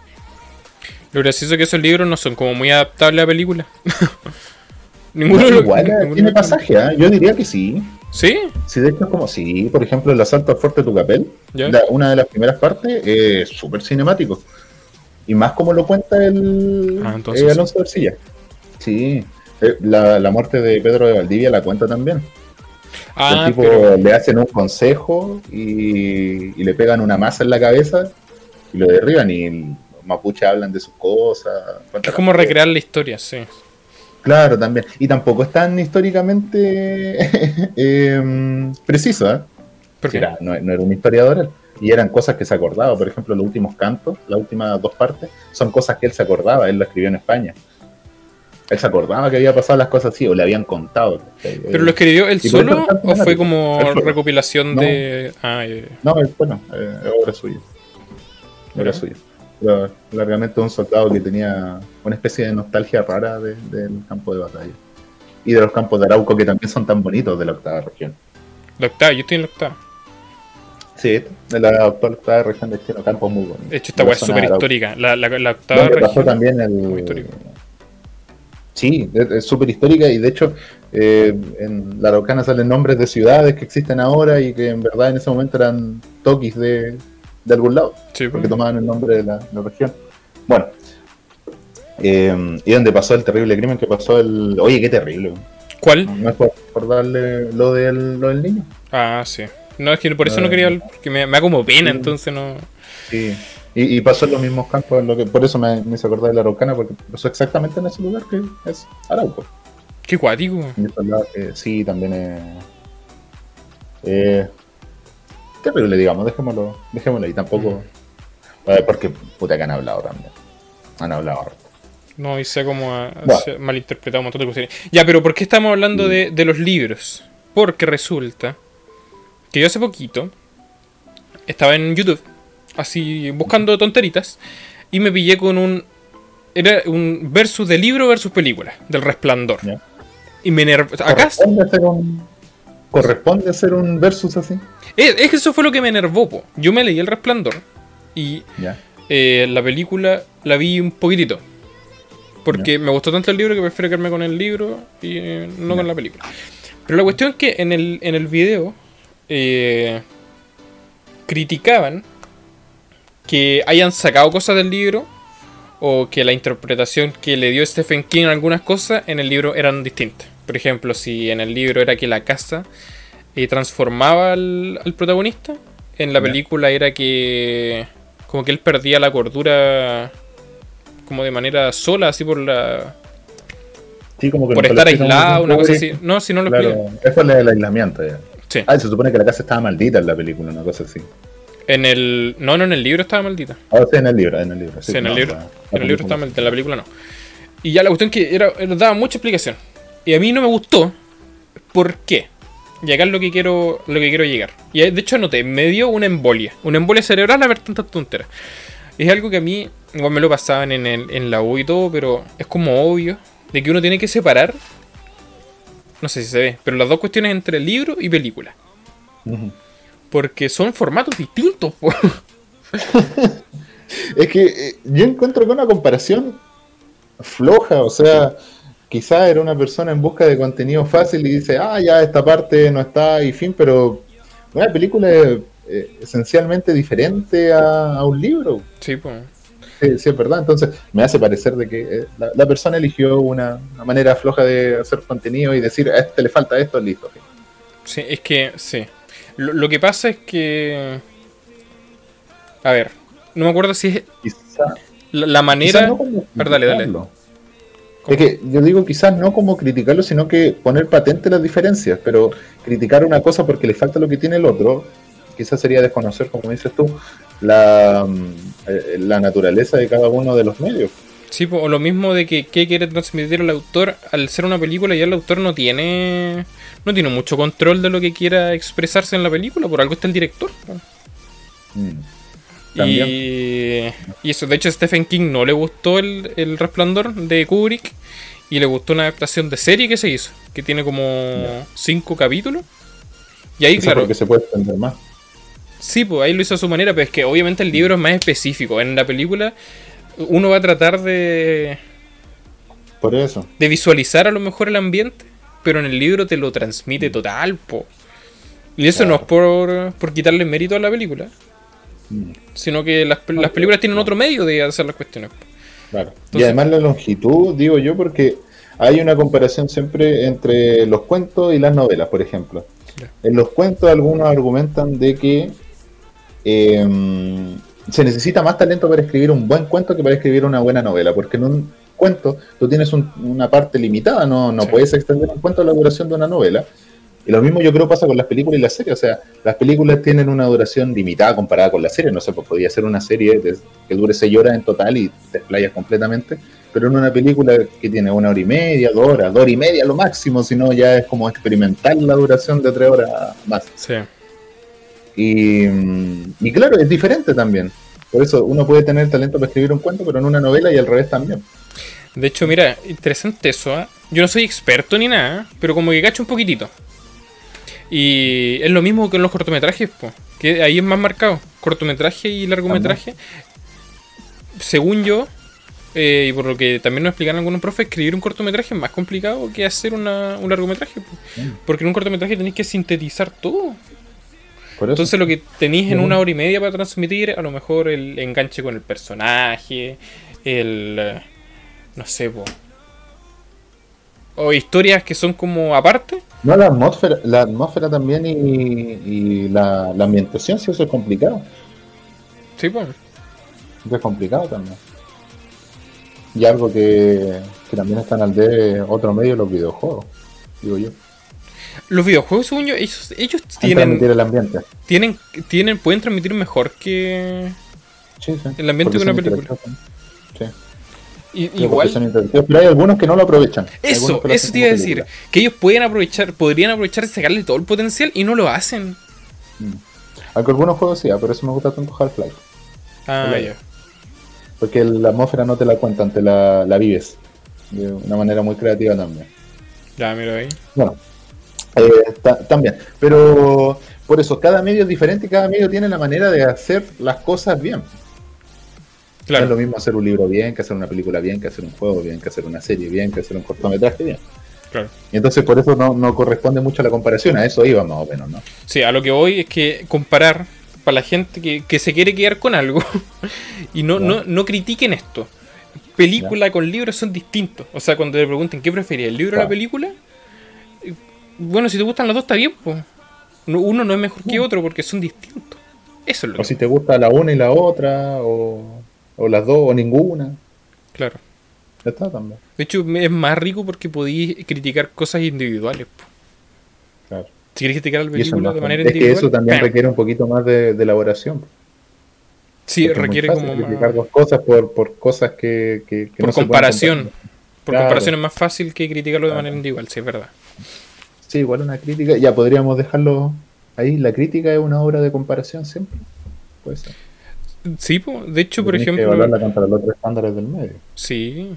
Lo gracioso es que esos libros no son como muy adaptables a películas. ninguno igual, eh, tiene pasaje, ¿eh? yo diría que sí. ¿Sí? Sí, de hecho es como, sí, por ejemplo, el asalto al fuerte Tucapel, una de las primeras partes, es súper cinemático. Y más como lo cuenta el ah, eh, Alonso García. Sí, eh, la, la, muerte de Pedro de Valdivia la cuenta también. Ah, el tipo le hacen un consejo y, y, le pegan una masa en la cabeza y lo derriban y los mapuches hablan de sus cosas. Es como recrear la historia, sí. Claro, también. Y tampoco es tan históricamente eh, preciso, ¿eh? Porque no, era un historiador Y eran cosas que se acordaba. Por ejemplo, los últimos cantos, las últimas dos partes, son cosas que él se acordaba. Él lo escribió en España. Él se acordaba que había pasado las cosas así, o le habían contado. ¿Pero lo escribió él solo o fue como recopilación de.? Ah, No, bueno, eh, es obra suya. Era suya largamente un soldado que tenía una especie de nostalgia rara del campo de batalla. Y de los campos de Arauco que también son tan bonitos de la octava región. La octava, yo estoy en la octava. Sí, de la octava región de Chile, campos muy bonitos. De hecho, esta weá es súper histórica. La, la, la octava región. también el. Sí, es súper histórica y de hecho eh, en la Araucana salen nombres de ciudades que existen ahora y que en verdad en ese momento eran toquis de, de algún lado, porque pues. tomaban el nombre de la, región. Bueno, eh, y donde pasó el terrible crimen que pasó el... Oye, qué terrible. ¿Cuál? ¿No es por, darle lo del, lo del niño? Ah, sí. No, es que por eso no, quería... que me, da como pena, entonces no... Sí. Y, pasó en los mismos campos, lo que, por eso me, me hizo acordar de la Araucana, porque pasó exactamente en ese lugar que es Arauco. Qué cuático. sí, también es... Eh, terrible, digamos, dejémoslo, dejémoslo ahí, tampoco. Porque puta que han hablado también. Han hablado No, y sea como ha, malinterpretado un montón de cuestiones. Ya, pero ¿por qué estamos hablando mm. de, de, los libros? Porque resulta que yo hace poquito estaba en YouTube, así buscando tonteritas, y me pillé con un. Era un versus de libro versus película, del resplandor. Y me nerv... Acá. ¿Corresponde hacer un versus así? Es, que eso fue lo que me enervó. Po. Yo me leí El Resplandor y eh, la película la vi un poquitito. Porque me gustó tanto el libro que prefiero quedarme con el libro y eh, no con la película. Pero la cuestión es que en el, en el video eh, criticaban que hayan sacado cosas del libro o que la interpretación que le dio Stephen King a algunas cosas en el libro eran distintas. Por ejemplo, si en el libro era que la casa eh, transformaba al, protagonista, en la película era que como que él perdía la cordura como de manera sola, así por la... Sí, como que por estar aislado, una cosa así. No, si no lo claro, Es por el aislamiento ya. Sí. Ah, se supone que la casa estaba maldita en la película, una cosa así. En el. No, no, en el libro estaba maldita. Ah, sí, en el libro, en el libro. Sí, en, el libro, en el libro estaba maldita, en la película no. Y ya la cuestión que era, daba mucha explicación. Y a mí no me gustó. ¿Por qué? Y acá es lo que quiero, lo que quiero llegar. Y de hecho anoté, me dio una embolia. Una embolia cerebral a ver tantas tonteras. Es algo que a mí, igual me lo pasaban en, el, en la U y todo, pero es como obvio de que uno tiene que separar. No sé si se ve, pero las dos cuestiones entre libro y película. Porque son formatos distintos. es que eh, yo encuentro que una comparación floja, o sea, quizá era una persona en busca de contenido fácil y dice, ah, ya esta parte no está y fin, pero una película es, eh, esencialmente diferente a, un libro. Sí, pues. Sí, es verdad. Entonces me hace parecer de que eh, la, persona eligió una, manera floja de hacer contenido y decir, a este le falta esto, listo. Sí, es que, sí. Lo, que pasa es que... A ver, no me acuerdo si es... la, manera... dale, dale. Es que yo digo quizás no como criticarlo, sino que poner patente las diferencias, pero criticar una cosa porque le falta lo que tiene el otro, quizás sería desconocer, como dices tú, la, mm, eh, la naturaleza de cada uno de los medios. Sí, o lo mismo de que qué quiere transmitir el autor al ser una película y el autor no tiene no tiene mucho control de lo que quiera expresarse en la película, por algo está el director. Mm. Y, y, eso, de hecho a Stephen King no le gustó el, el resplandor de Kubrick y le gustó una adaptación de serie que se hizo, que tiene como cinco capítulos. Y ahí, claro. que se puede extender más. Sí, pues ahí lo hizo a su manera, pero es que obviamente el libro es más específico. En la película uno va a tratar de. Por eso. De visualizar a lo mejor el ambiente, pero en el libro te lo transmite total, po. Y eso no es por, por quitarle mérito a la película, mm. sino que las, las películas tienen otro medio de hacer las cuestiones. Claro. y además la longitud, digo yo, porque hay una comparación siempre entre los cuentos y las novelas, por ejemplo. En los cuentos algunos argumentan de que em, se necesita más talento para escribir un buen cuento que para escribir una buena novela, porque en un cuento tú tienes una parte limitada, no, no puedes extender un cuento a la duración de una novela. Y lo mismo yo creo pasa con las películas y las series. O sea, las películas tienen una duración limitada comparada con las series. No sé, pues podría ser una serie que dure seis horas en total y te explayas completamente. Pero en una película que tiene una hora y media, dos horas, dos horas y media lo máximo, si no ya es como experimentar la duración de tres horas más. Sí. Y, y claro, es diferente también. Por eso uno puede tener talento para escribir un cuento, pero en una novela y al revés también. De hecho, mira, interesante eso. ¿eh? Yo no soy experto ni nada, pero como que cacho un poquitito. Y es lo mismo que en los cortometrajes, que ahí es más marcado. Cortometraje y largometraje. Según yo, eh, y por lo que también nos explicaron algunos profes, escribir un cortometraje es más complicado que hacer un largometraje. Porque en un cortometraje tenéis que sintetizar todo. Entonces lo que tenéis en una hora y media para transmitir, a lo mejor el enganche con el personaje, el... no sé, o historias que son como aparte. No, la atmósfera, la atmósfera también y, la, ambientación, sí, eso es complicado. Sí, pues. Es complicado también. Y algo que, también están al de otro medio, los videojuegos, digo yo. Los videojuegos, según yo, ellos, ellos tienen. el ambiente. Tienen, tienen, pueden transmitir mejor que. El ambiente de una película. Sí igual. Pero hay algunos que no lo aprovechan. Eso, eso te iba a decir. Que ellos pueden aprovechar, podrían aprovechar y sacarle todo el potencial y no lo hacen. Mm. Aunque algunos juegos sí, ah, pero eso me gusta tanto Half-Life. Ah, ya. Porque la atmósfera no te la cuentan, te la, la vives. De una manera muy creativa también. Ya, mira ahí. Bueno, eh, también. Pero por eso, cada medio es diferente y cada medio tiene la manera de hacer las cosas bien. No es lo mismo hacer un libro bien, que hacer una película bien, que hacer un juego bien, que hacer una serie bien, que hacer un cortometraje bien. Claro. Y entonces por eso no, corresponde mucho la comparación, a eso iba más o menos, ¿no? Sí, a lo que voy es que comparar para la gente que, se quiere quedar con algo y no, no, no critiquen esto. Película con libros son distintos. O sea, cuando le pregunten qué prefería, el libro o la película, eh, bueno, si te gustan los dos está bien, pues. Uno no es mejor que otro porque son distintos. Eso es lo o si te gusta la una y la otra, o o las dos, o ninguna. Claro. Ya está también. De hecho, es más rico porque podéis criticar cosas individuales. Claro. Si queréis criticar al película de manera individual. Es que eso también requiere un poquito más de, elaboración. Sí, requiere como criticar dos cosas por, por cosas que, que, por comparación. por comparación es más fácil que criticarlo de manera individual, sí, es verdad. Sí, igual una crítica, ya podríamos dejarlo ahí. La crítica es una obra de comparación siempre. Puede ser. Sí, de hecho, por ejemplo. del medio. Sí.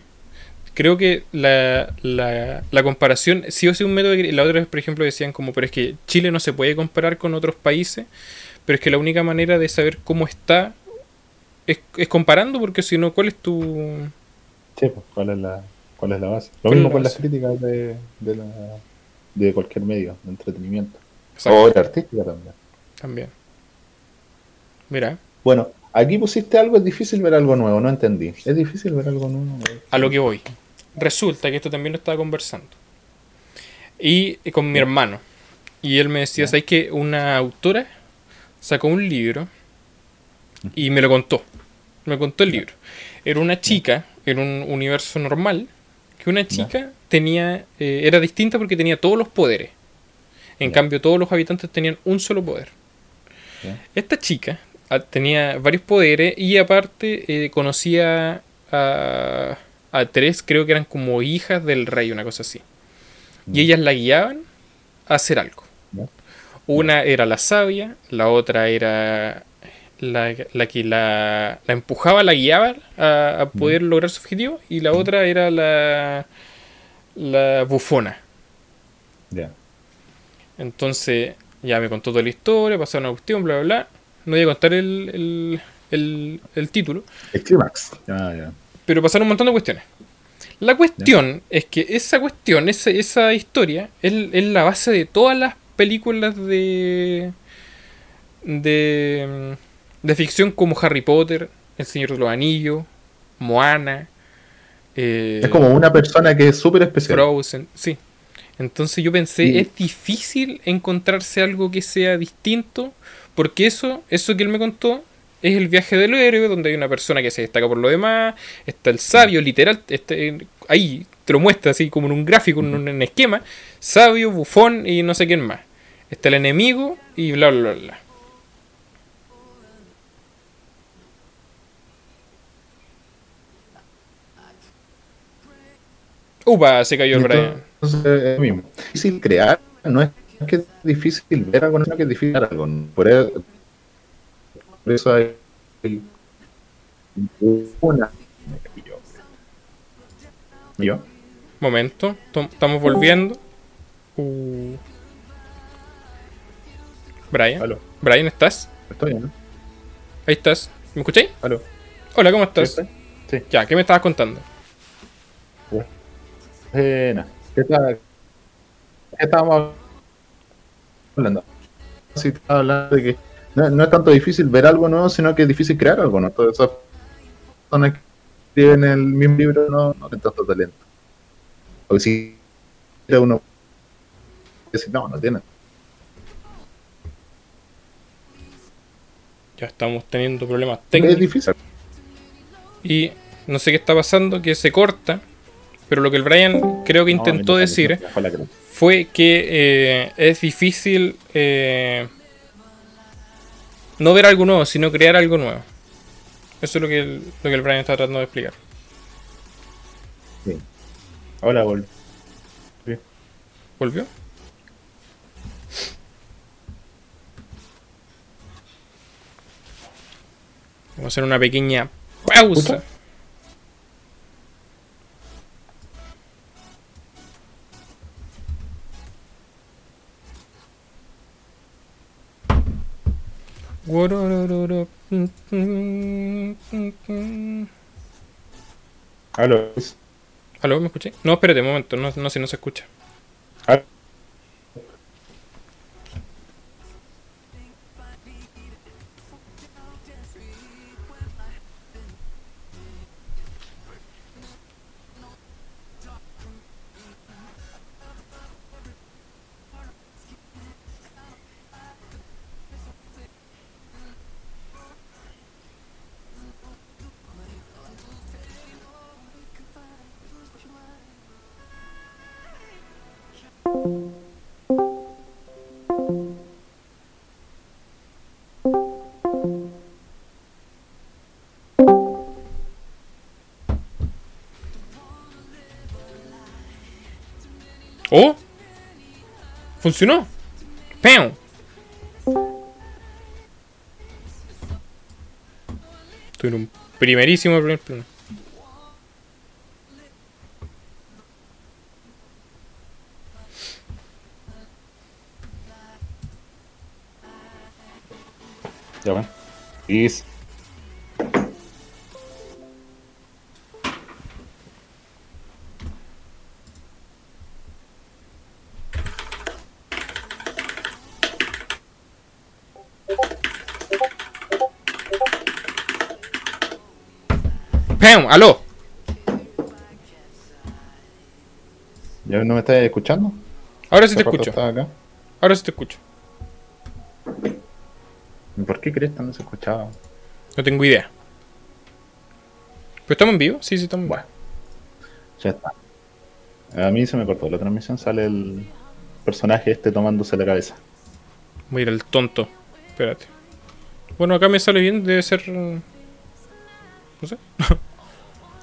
Creo que la, la, la comparación, sí o sí un método. La otra vez, por ejemplo, decían como, pero es que Chile no se puede comparar con otros países, pero es que la única manera de saber cómo está es, es comparando, porque si no, ¿cuál es tu. Sí, pues, ¿cuál es la, cuál es la base? Lo mismo con las críticas de, de, la, de cualquier medio de entretenimiento. O artística también. También. Mira. Bueno, aquí pusiste algo, es difícil ver algo nuevo, no entendí. Es difícil ver algo nuevo. A lo que voy. Resulta que esto también lo estaba conversando. Y con mi hermano. Y él me decía, ¿sabes que una autora sacó un libro y me lo contó? Me contó el libro. Era una chica en un universo normal, que una chica tenía, eh, era distinta porque tenía todos los poderes. En cambio, todos los habitantes tenían un solo poder. Esta chica tenía varios poderes y aparte eh, conocía a, a, tres, creo que eran como hijas del rey, una cosa así. Y ellas la guiaban a hacer algo. Una era la sabia, la otra era la, que la, la, empujaba, la guiaba a, poder lograr su objetivo, y la otra era la, la bufona. Entonces, ya me contó toda la historia, pasaron una cuestión, bla, bla, bla. No voy a contar el, el, el, título. El clímax. Pero pasaron un montón de cuestiones. La cuestión es que esa cuestión, esa, esa historia, es, es, la base de todas las películas de. de. de ficción como Harry Potter, El Señor de los Anillos, Moana. Eh, es como una persona que es súper especial. Frozen, sí. Entonces yo pensé, es difícil encontrarse algo que sea distinto, porque eso, eso que él me contó, es el viaje del héroe, donde hay una persona que se destaca por lo demás, está el sabio, literal, este, ahí te lo muestra así como en un gráfico, en un, esquema, sabio, bufón y no sé quién más. Está el enemigo y bla, bla, bla. Upa, se cayó el Brian. Entonces, es lo mismo. Difícil crear, no es que es difícil ver algo, no es que es difícil ver algo. Por eso, hay una. ¿Yo? Momento, estamos volviendo. Uh. Brian. Brian, ¿estás? Estoy, ¿no? Ahí estás. ¿Me escucháis? Aló. Hola, ¿cómo estás? Sí. Ya, ¿qué me estabas contando? Eh, no. ¿Qué, tal? ¿Qué estábamos hablando? Sí, estaba hablando de que no, es tanto difícil ver algo nuevo, sino que es difícil crear algo nuevo. Todas esas personas que escriben el mismo libro no, no tienen tanto talento. Porque si uno dice, no, no tiene. Ya estamos teniendo problemas técnicos. Es difícil. Y no sé qué está pasando, que se corta. Pero lo que el Brian creo que intentó decir fue que eh, es difícil eh, no ver algo nuevo, sino crear algo nuevo. Eso es lo que el, lo que el Brian está tratando de explicar. Sí. Hola, volvió. ¿Volvió? Vamos a hacer una pequeña pausa. Aló. ¿Aló? ¿Me escuché? No, espérate un momento, no, no sé, no se escucha. ¡Oh! ¡Funcionó! Estoy en un primerísimo primer plano. ¡Aló! ¿Ya no me estás escuchando? Ahora sí te ¿Hace rato escucho. acá? Ahora sí te escucho. ¿Y ¿Por qué crees que no se escuchaba? No tengo idea. ¿Pero estamos en vivo? Sí, sí, estamos en vivo. Bueno, ya está. A mí se me cortó la transmisión, sale el personaje este tomándose la cabeza. Voy a ir al tonto. Espérate. Bueno, acá me sale bien, debe ser.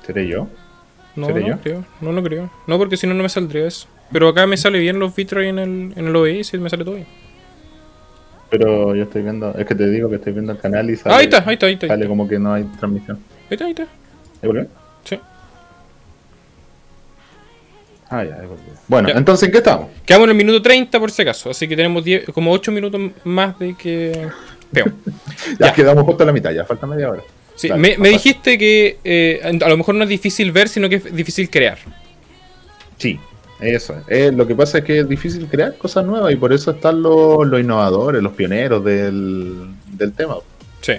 ¿Seré yo? No, ¿Seré no yo? creo. No, no creo. No, porque si no, no me saldría eso. Pero acá me sale bien los bitrates en el, en el OBS y me sale todo bien. Pero yo estoy viendo, es que te digo que estoy viendo el canal y sale, Ah, ahí está, ahí está, ahí está. Sale como que no hay transmisión. está, ahí está. ¿Ahí volvió? Sí. Ah, ya, ahí volvió. Bueno, Ya. entonces, ¿en qué estamos? Quedamos en el minuto 30 por si acaso. Así que tenemos 10 como 8 minutos más de que. Peor. Ya, Ya. quedamos justo a la mitad, ya falta media hora. Sí, Dale, me, dijiste que eh, a lo mejor no es difícil ver, sino que es difícil crear. Sí, eso es. Eh, lo que pasa es que es difícil crear cosas nuevas y por eso están los, los innovadores, los pioneros del, del tema. O Sí.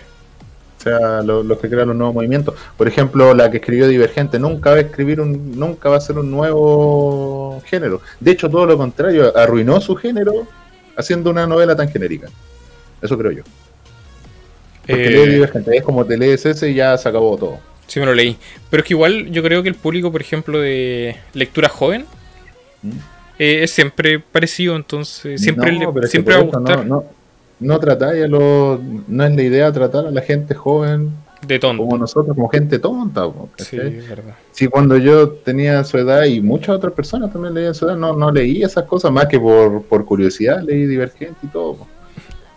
sea, lo- los que crean los nuevos movimientos. Por ejemplo, la que escribió Divergente nunca va a escribir un, nunca va a ser un nuevo género. De hecho, todo lo contrario, arruinó su género haciendo una novela tan genérica. Eso creo yo. Porque Eh, lee Divergente, es como te lees ese y ya se acabó todo. Sí, me lo leí. Pero es que igual yo creo que el público, por ejemplo, de lectura joven, ¿Mm? eh, es siempre parecido, entonces siempre, No, le- siempre va a gustar No, no, no tratáis a los. No es la idea tratar a la gente joven de tonto. como nosotros, como gente tonta. Sí, verdad. Sí, cuando yo tenía su edad y muchas otras personas también leían su edad, no, no leí esas cosas más que por, por curiosidad, leí Divergente y todo. po.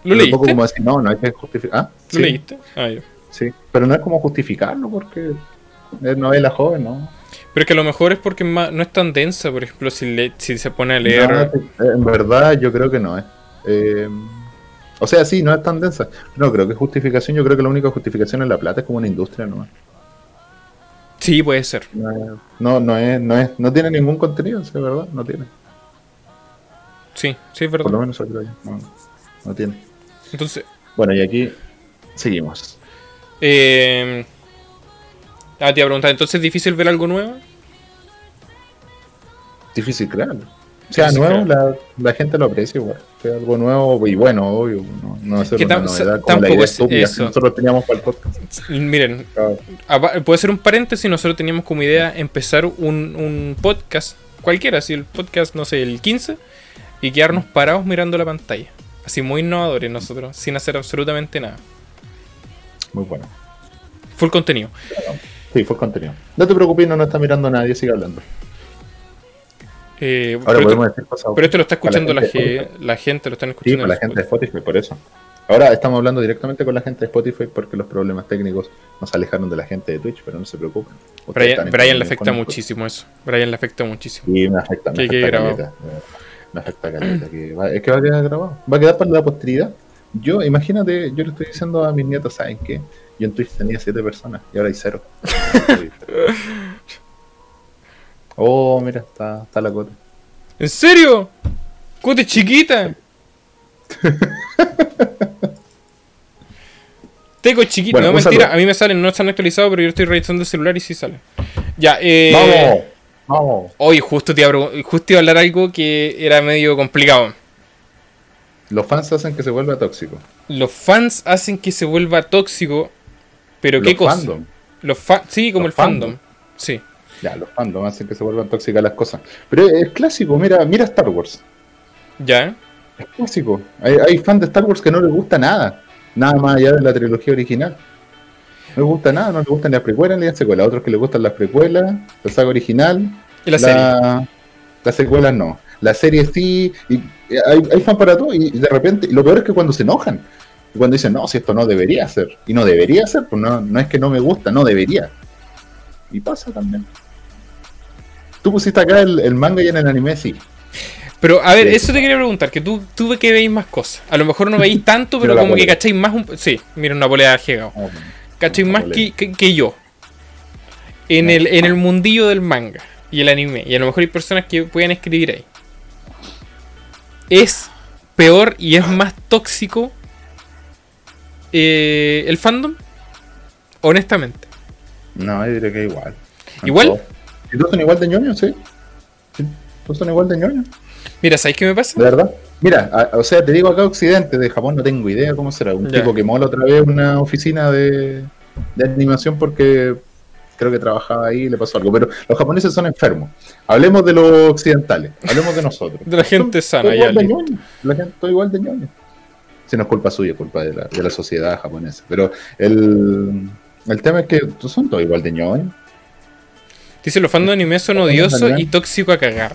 ¿Lo leíste? como decir, no, no hay que justificar. Ah, ¿Lo sí, leíste? Ah, sí, pero no es como justificarlo porque es novela joven, ¿no? Pero es que a lo mejor es porque no es tan densa, por ejemplo, si, le- si se pone a leer... No, en verdad yo creo que no es. Eh, o sea, sí, no es tan densa. No creo que justificación, yo creo que la única justificación en la plata es como una industria nomás. Sí, puede ser. No, no, no es, no es, no tiene ningún contenido, es verdad, no tiene. Sí, sí, es Por lo verdad. menos yo. No, no tiene. Entonces, Bueno, y aquí seguimos. eh... Ah, te iba a preguntar, ¿entonces es difícil ver algo nuevo? Difícil crearlo. O sea, nuevo, la, la gente lo aprecia igual. O sea, algo nuevo y bueno, obvio. No, no ser Que una novedad como tampoco la idea es estúpida que eso. nosotros teníamos para el podcast. Miren, Claro. puede ser un paréntesis, nosotros teníamos como idea empezar un, un podcast, cualquiera, si el podcast, no sé, el 15, y quedarnos parados mirando la pantalla. Así muy innovadores nosotros, sin hacer absolutamente nada. Muy bueno. Full contenido. Sí, fue contenido. No te preocupes, no nos está mirando nadie, sigue hablando. Eh, Ahora pero, podemos decir cosas. pero esto lo está escuchando la, gente la lo están Sí, escuchando. en la gente de Spotify. Por eso. Ahora estamos hablando directamente con la gente de Spotify porque los problemas técnicos nos alejaron de la gente de Twitch, pero no se preocupen. Brian, Brian le afecta muchísimo eso. Brian le afecta muchísimo. Sí, me afecta, me afecta. Me afecta caleta. que va- es que va a quedar grabado. Va a quedar para la posteridad. Yo, imagínate, yo le estoy diciendo a mis nietos, ¿saben qué? Yo en Twitch tenía 7 personas y ahora hay 0. oh, mira, está, está la cota. ¿En serio? ¡Cote chiquita! Teco chiquita, Bueno, no mentira, saludo. a mí me salen, no están actualizados, pero yo estoy revisando el celular y sí salen. Ya, eh. ¡Vamos! Hoy justo te, iba justo iba a hablar algo que era medio complicado. Los fans hacen que se vuelva tóxico. Los fans hacen que se vuelva tóxico, pero Los ¿qué cosa? fandom. Los fa- sí, como Los el fandom. fandom. Sí. Ya, los fandom hacen que se vuelvan tóxicas las cosas. Pero es, es clásico, mira, mira Star Wars. Ya. Es clásico. Hay, hay fans de Star Wars que no les gusta nada. Nada más allá de la trilogía original. No les gusta nada, no les gustan las precuelas ni las secuelas. Otros que les gustan las precuelas, la saga original. Y la serie. Las secuelas no. La serie sí. Y, hay, hay fan para todo. Y, y de repente, y lo peor es que cuando se enojan. Y cuando dicen, no, si esto no debería ser. Y no debería ser, pues no, no es que no me gusta, no debería. Y pasa también. Tú pusiste acá el, el manga y en el anime, sí. Pero a ver, Sí. eso te quería preguntar, que tú, tú ve que veis más cosas. A lo mejor no veis tanto, pero como que cacháis más un... Sí, mira una polea llegado. Oh, ¿Cacháis Una más que, que- que yo? En el, en el mundillo del manga y el anime. Y a lo mejor hay personas que pueden escribir ahí. Es peor y es más tóxico eh, el fandom. Honestamente. No, yo diría que igual. ¿Igual? ¿Y todos son igual de ñoños, sí? sí. ¿Todos son igual de ñoños? Mira, ¿sabes qué me pasa? ¿De verdad? Mira, a- o sea, te digo acá Occidente, de Japón no tengo idea cómo será. Un tipo que mola otra vez una oficina de, de animación porque creo que trabajaba ahí y le pasó algo. Pero los japoneses son enfermos. Hablemos de los occidentales, hablemos de nosotros. De la gente Son- sana, ya. La gente todo igual de ñoño. Si no es culpa suya, es culpa de la, de la sociedad japonesa. Pero el, el tema es que son todos igual de ñoños. Dice, los fans de anime son odiosos y tóxicos a cagar.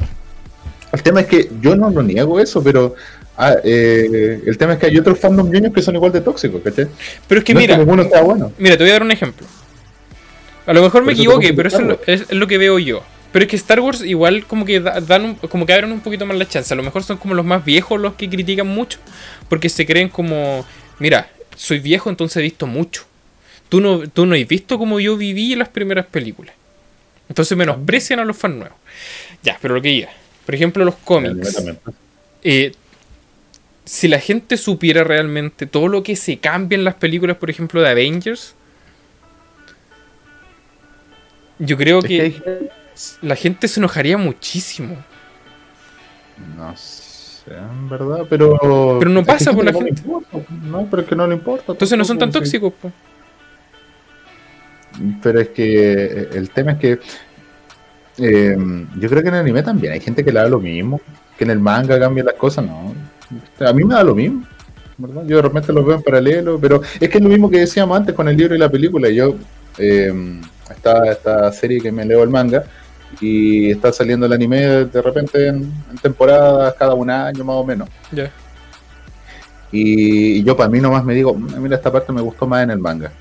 El tema es que yo no lo niego eso, pero ah, eh, el tema es que hay otros fandom ñoños que son igual de tóxicos, ¿cachai? Pero es que no mira, es que está bueno. mira, te voy a dar un ejemplo. A lo mejor me equivoqué, pero eso es lo, es- es lo que veo yo. Pero es que Star Wars igual como que da- dan un- como que abren un poquito más la chance. A lo mejor son como los más viejos los que critican mucho. Porque se creen como, mira, soy viejo entonces he visto mucho. Tú no, tú no has visto como yo viví en las primeras películas. Entonces menosprecian a los fans nuevos. Ya, pero lo que iba. Por ejemplo, los cómics. eh, si la gente supiera realmente todo lo que se cambia en las películas, por ejemplo, de Avengers, yo creo que la gente se enojaría muchísimo. No sé, en verdad, pero. Pero no pasa por la no gente. importa, No, pero es que no le importa. Entonces no son tan sí. tóxicos. po. Pero es que eh, el tema es que. Eh, yo creo que en el anime también hay gente que le da lo mismo. Que en el manga cambien las cosas, no. A mí me da lo mismo. ¿verdad? Yo de repente los veo en paralelo, pero es que es lo mismo que decíamos antes con el libro y la película. Yo, eh, esta, esta serie que me leo el manga y está saliendo el anime de repente en, en temporadas cada un año más o menos. Ya. Y, y yo para mí nomás me digo, "Mm, mira, esta parte me gustó más en el manga.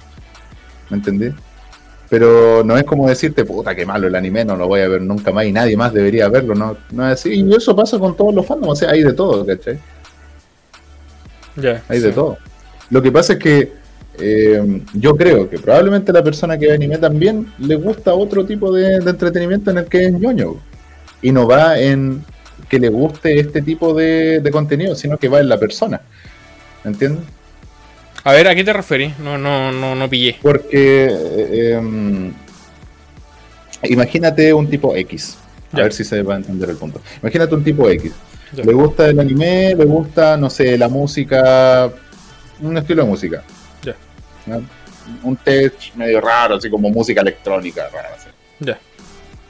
¿Me entendí? Pero no es como decirte, puta, qué malo el anime, no lo voy a ver nunca más y nadie más debería verlo, no, no es así. Y eso pasa con todos los fandoms, o sea, hay de todo, ¿cachai? Ya. Hay sí. de todo. Lo que pasa es que eh, yo creo que probablemente la persona que ve anime también le gusta otro tipo de, de entretenimiento en el que es ñoño. Y no va en que le guste este tipo de, de contenido, sino que va en la persona. ¿Entiendes? A ver, ¿a qué te referís? No, no, no, no pillé. Porque eh, em, imagínate un tipo X. A Ya. ver si se va a entender el punto. Imagínate un tipo X. Ya. Le gusta el anime, le gusta, no sé, la música, un estilo de música. Ya. ¿no? Un tech medio raro, así como música electrónica rara. así. Ya.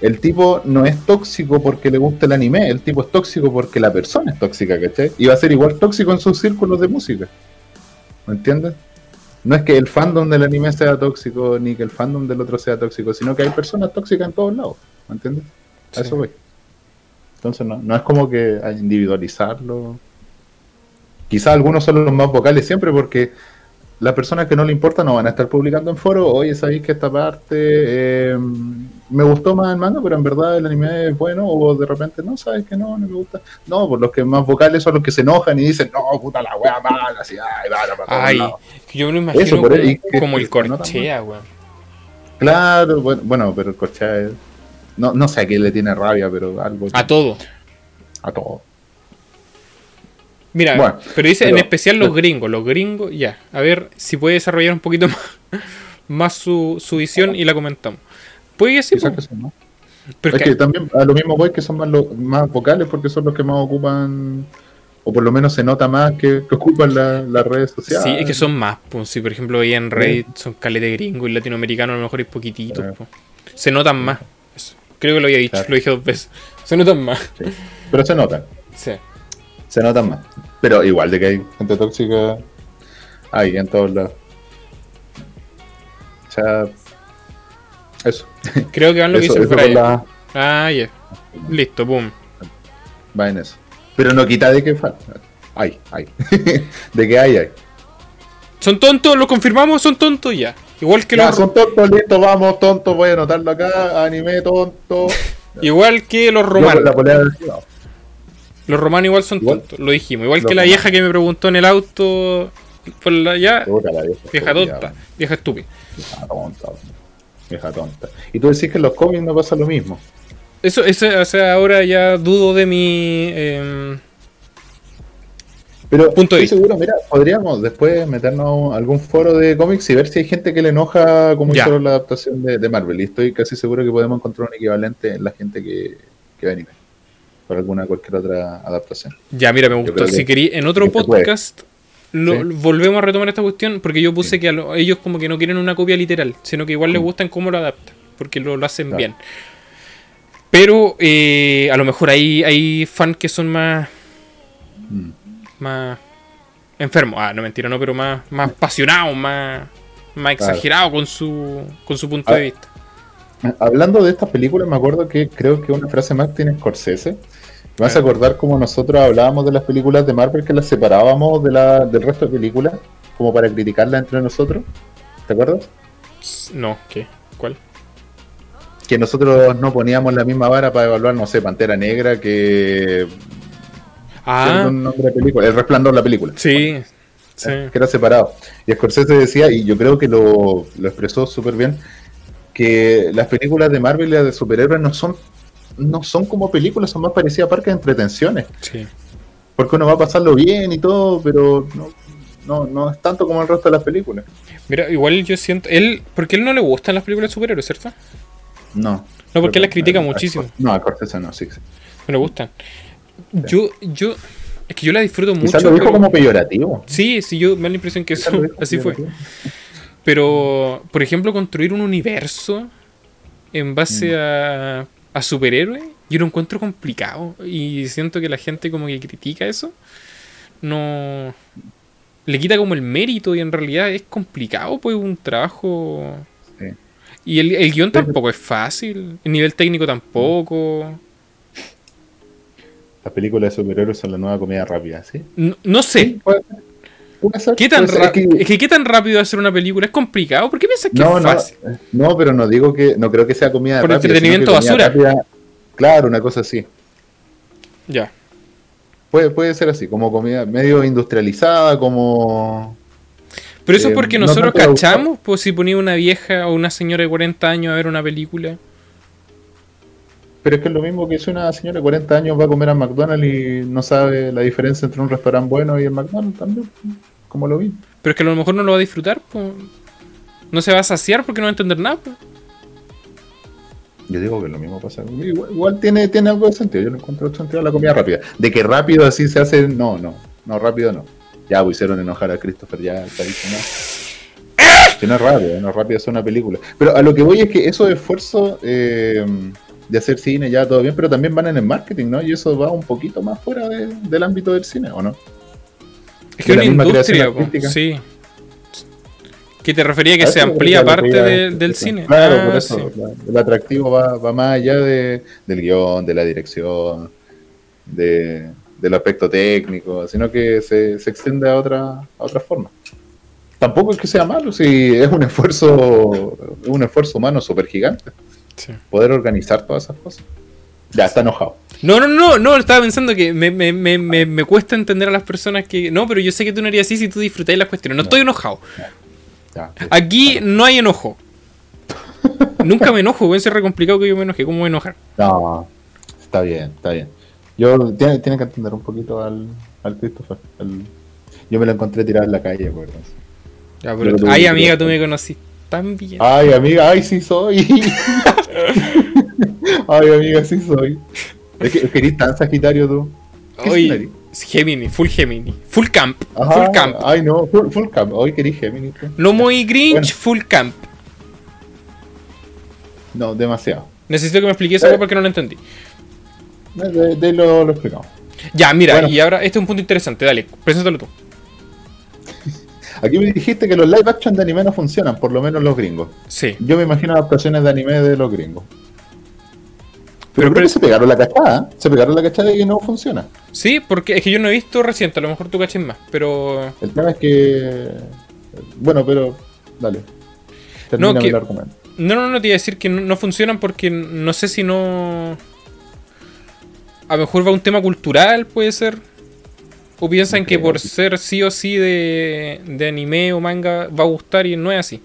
El tipo no es tóxico porque le gusta el anime, el tipo es tóxico porque la persona es tóxica, ¿cachai? Y va a ser igual tóxico en sus círculos de música. ¿Me entiendes? No es que el fandom del anime sea tóxico, ni que el fandom del otro sea tóxico, sino que hay personas tóxicas en todos lados. ¿Me entiendes? A Sí. eso voy. Entonces no, no es como que individualizarlo. Quizás algunos son los más vocales siempre porque las personas que no le importa no van a estar publicando en foro, oye, sabéis que esta parte eh, me gustó más el manga, pero en verdad el anime es bueno, o de repente no, sabes que no, no me gusta. No, pues los que más vocales son los que se enojan y dicen, no, puta la wea mala, así, ay, vaya para todos Ay, lados". que yo me lo imagino Eso, por como, ahí, que- como el corchea, weón. Claro, bueno, bueno, pero el Corchea es- no, no sé a quién le tiene rabia, pero algo A todo. a todo. Mira, Bueno, pero dice en especial los pero- gringos, los gringos, ya. A ver si puede desarrollar un poquito más, más su, su visión y la comentamos. Puede que sí, que son, ¿no? pero es que que- también a lo mismo voy que son más, lo- más vocales porque son los que más ocupan, o por lo menos se nota más que, que ocupan la- las redes sociales. sí, es que son más. Pues, si por ejemplo veía en Reddit son calete gringo y latinoamericano a lo mejor es poquitito. Claro. po. Se notan más. Eso. Creo que lo había dicho, Claro. lo dije dos veces. Se notan más. Sí. Pero se notan, Sí. se notan más. Pero igual de que hay gente tóxica, hay en todos lados. O sea, eso. Creo que van lo que dice el Brian. la- Ah, ya. Listo, boom. va en eso. Pero no quita de que falta. Hay, hay. de que hay, hay. ¿Son tontos? ¿Lo confirmamos? ¿Son tontos? Ya. Igual que Ya, los, son tontos, listo, vamos, tontos, voy a anotarlo acá, anime tonto. igual que los Yo, romanos. la ciudad. Los romanos igual son Igual. tontos, lo dijimos. Igual que la romanos. vieja que me preguntó en el auto. Por la ya. La vieja, tonta. Vieja estúpida. Vieja tonta. Vieja tonta. Y tú decís que en los cómics no pasa lo mismo. Eso, eso, o sea, ahora ya dudo de mi. em, Pero Punto estoy seguro, mira, podríamos después meternos a algún foro de cómics y ver si hay gente que le enoja como hicieron la adaptación de, de Marvel. Y estoy casi seguro que podemos encontrar un equivalente en la gente que, que ve anime. Por alguna cualquier otra adaptación. Ya, mira, me gustó. Si que- querí, en otro que se puede. Lo- Sí. volvemos a retomar esta cuestión porque yo puse Sí. que a lo- ellos como que no quieren una copia literal, sino que igual les Mm. gustan cómo lo adaptan, porque lo, lo hacen Claro. bien. Pero eh, a lo mejor hay, hay fans que son más, Mm. más enfermos. Ah, no mentira, no, pero más, más apasionados, más, más Claro. exagerados con su, con su punto Ah. de vista. Hablando de estas películas, me acuerdo que creo que una frase más tiene Scorsese. Me hace Ah. acordar como nosotros hablábamos de las películas de Marvel que las separábamos de la, del resto de películas, como para criticarlas entre nosotros. ¿Te acuerdas? No, ¿qué? ¿Cuál? Que nosotros no poníamos la misma vara para evaluar, no sé, Pantera Negra que Ah, un nombre de película, El Resplandor la película. sí. Sí. que era separado. Y Scorsese decía, y yo creo que lo, lo expresó súper bien, que las películas de Marvel y las de superhéroes no son, no son como películas, son más parecidas a parques de entretenciones. sí. Porque uno va a pasarlo bien y todo, pero no, no, no es tanto como el resto de las películas. Mira, igual yo siento. Él, porque él no le gustan las películas de superhéroes, ¿cierto? No. No, porque Creo las critica a- muchísimo. No, a Scorsese no, sí. sí. No le gustan. Yo, yo. Es que yo la disfruto mucho. Quizás lo dijo pero- como peyorativo. Sí, sí, yo me da la impresión que Quizás eso, así fue. Pero, por ejemplo, construir un universo en base Mm. a, a superhéroes, yo lo encuentro complicado. Y siento que la gente como que critica eso. No. Le quita como el mérito y en realidad es complicado, pues un trabajo. Sí. Y el, el guion tampoco es fácil. El nivel técnico tampoco. Las películas de superhéroes son la nueva comedia rápida, ¿sí? No, no sé. ¿Qué tan, puede ser. ra- Es que- es que qué tan rápido hacer una película? ¿Es complicado? ¿Por qué piensas que No, es fácil? no, pero no digo que, no creo que sea comida Por rápida, entretenimiento basura. rápida- claro, una cosa así. Ya. Puede, puede ser así, como comida medio industrializada, como... Pero eso es Eh, porque no nosotros cachamos, pues si ponía una vieja o una señora de 40 años a ver una película. Pero es que es lo mismo que si una señora de 40 años va a comer a McDonald's y no sabe la diferencia entre un restaurante bueno y el McDonald's también, como lo vi. Pero es que a lo mejor no lo va a disfrutar, pues. No se va a saciar porque no va a entender nada, pues. Yo digo que lo mismo pasa. Igual, igual tiene, tiene algo de sentido. Yo no encuentro sentido a la comida rápida. De que rápido así se hace, no, no. No, rápido no. Ya pues, hicieron enojar a Christopher, ya está dicho, ¿no? Que no es rápido, no es rápido hacer una película. Pero a lo que voy es que esos esfuerzos eh, de hacer cine ya todo bien, pero también van en el marketing, ¿no? Y eso va un poquito más fuera de- del ámbito del cine, ¿o no? Es que De la una misma industria, creación. Sí. Que te refería que A se eso me amplía parte que de- del eso. cine. Claro, Ah, por eso. sí. la- el atractivo va, va más allá de, del guion, de la dirección, de, del aspecto técnico, sino que se, se extiende a otra, a otra forma. Tampoco es que sea malo, si es un esfuerzo, un esfuerzo humano súper gigante, Sí. poder organizar todas esas cosas. Ya, está enojado. No, no, no, no, estaba pensando que me, me, me, me, me cuesta entender a las personas que. No, pero yo sé que tú no harías así si tú disfrutáis las cuestiones. No estoy enojado. Aquí no hay enojo. Nunca me enojo, puede ser re complicado que yo me enoje. ¿Cómo me voy a enojar? No, está bien, está bien. Yo tiene, tiene que entender un poquito al, al Christopher. al- yo me lo encontré tirado en la calle, pues. Ya, pero, ay, amiga, tú me conocí tan bien. Ay, amiga, ay, sí soy. ay, amiga, sí soy. Es que, es que eres tan sagitario tú. ¿Qué Hoy? Gemini, full Gemini. Full camp. Ajá, Full camp. Ay, no, full, full camp. Hoy querís Gemini. tú. No muy Grinch, Bueno. full camp. No, demasiado. Necesito que me expliques eso Eh. porque no lo entendí. De, de lo, lo explicamos. Ya, mira, Bueno. y ahora este es un punto interesante. Dale, preséntalo tú. Aquí me dijiste que los live action de anime no funcionan, por lo menos los gringos. Sí. Yo me imagino adaptaciones de anime de los gringos. Pero, Pero- creo pero- que se pegaron la cachada. ¿eh? Se pegaron la cachada de que no funciona. Sí, porque es que yo no he visto reciente, a lo mejor tú caches más, pero. El tema es que. Bueno, pero. Dale. Termina No, que- el argumento. No, no, no te iba a decir que no, no funcionan porque no sé si no. A lo mejor va un tema cultural, puede ser. O piensan que por ser sí o sí de, de anime o manga va a gustar y no es así.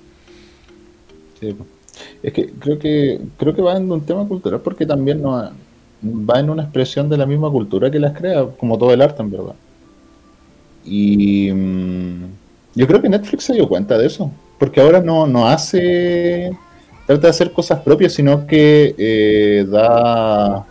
Sí. Es que creo que creo que va en un tema cultural porque también no va en una expresión de la misma cultura que las crea, como todo el arte en verdad. y mm, yo creo que Netflix se dio cuenta de eso, porque ahora no, no hace, trata de hacer cosas propias, sino que eh, da,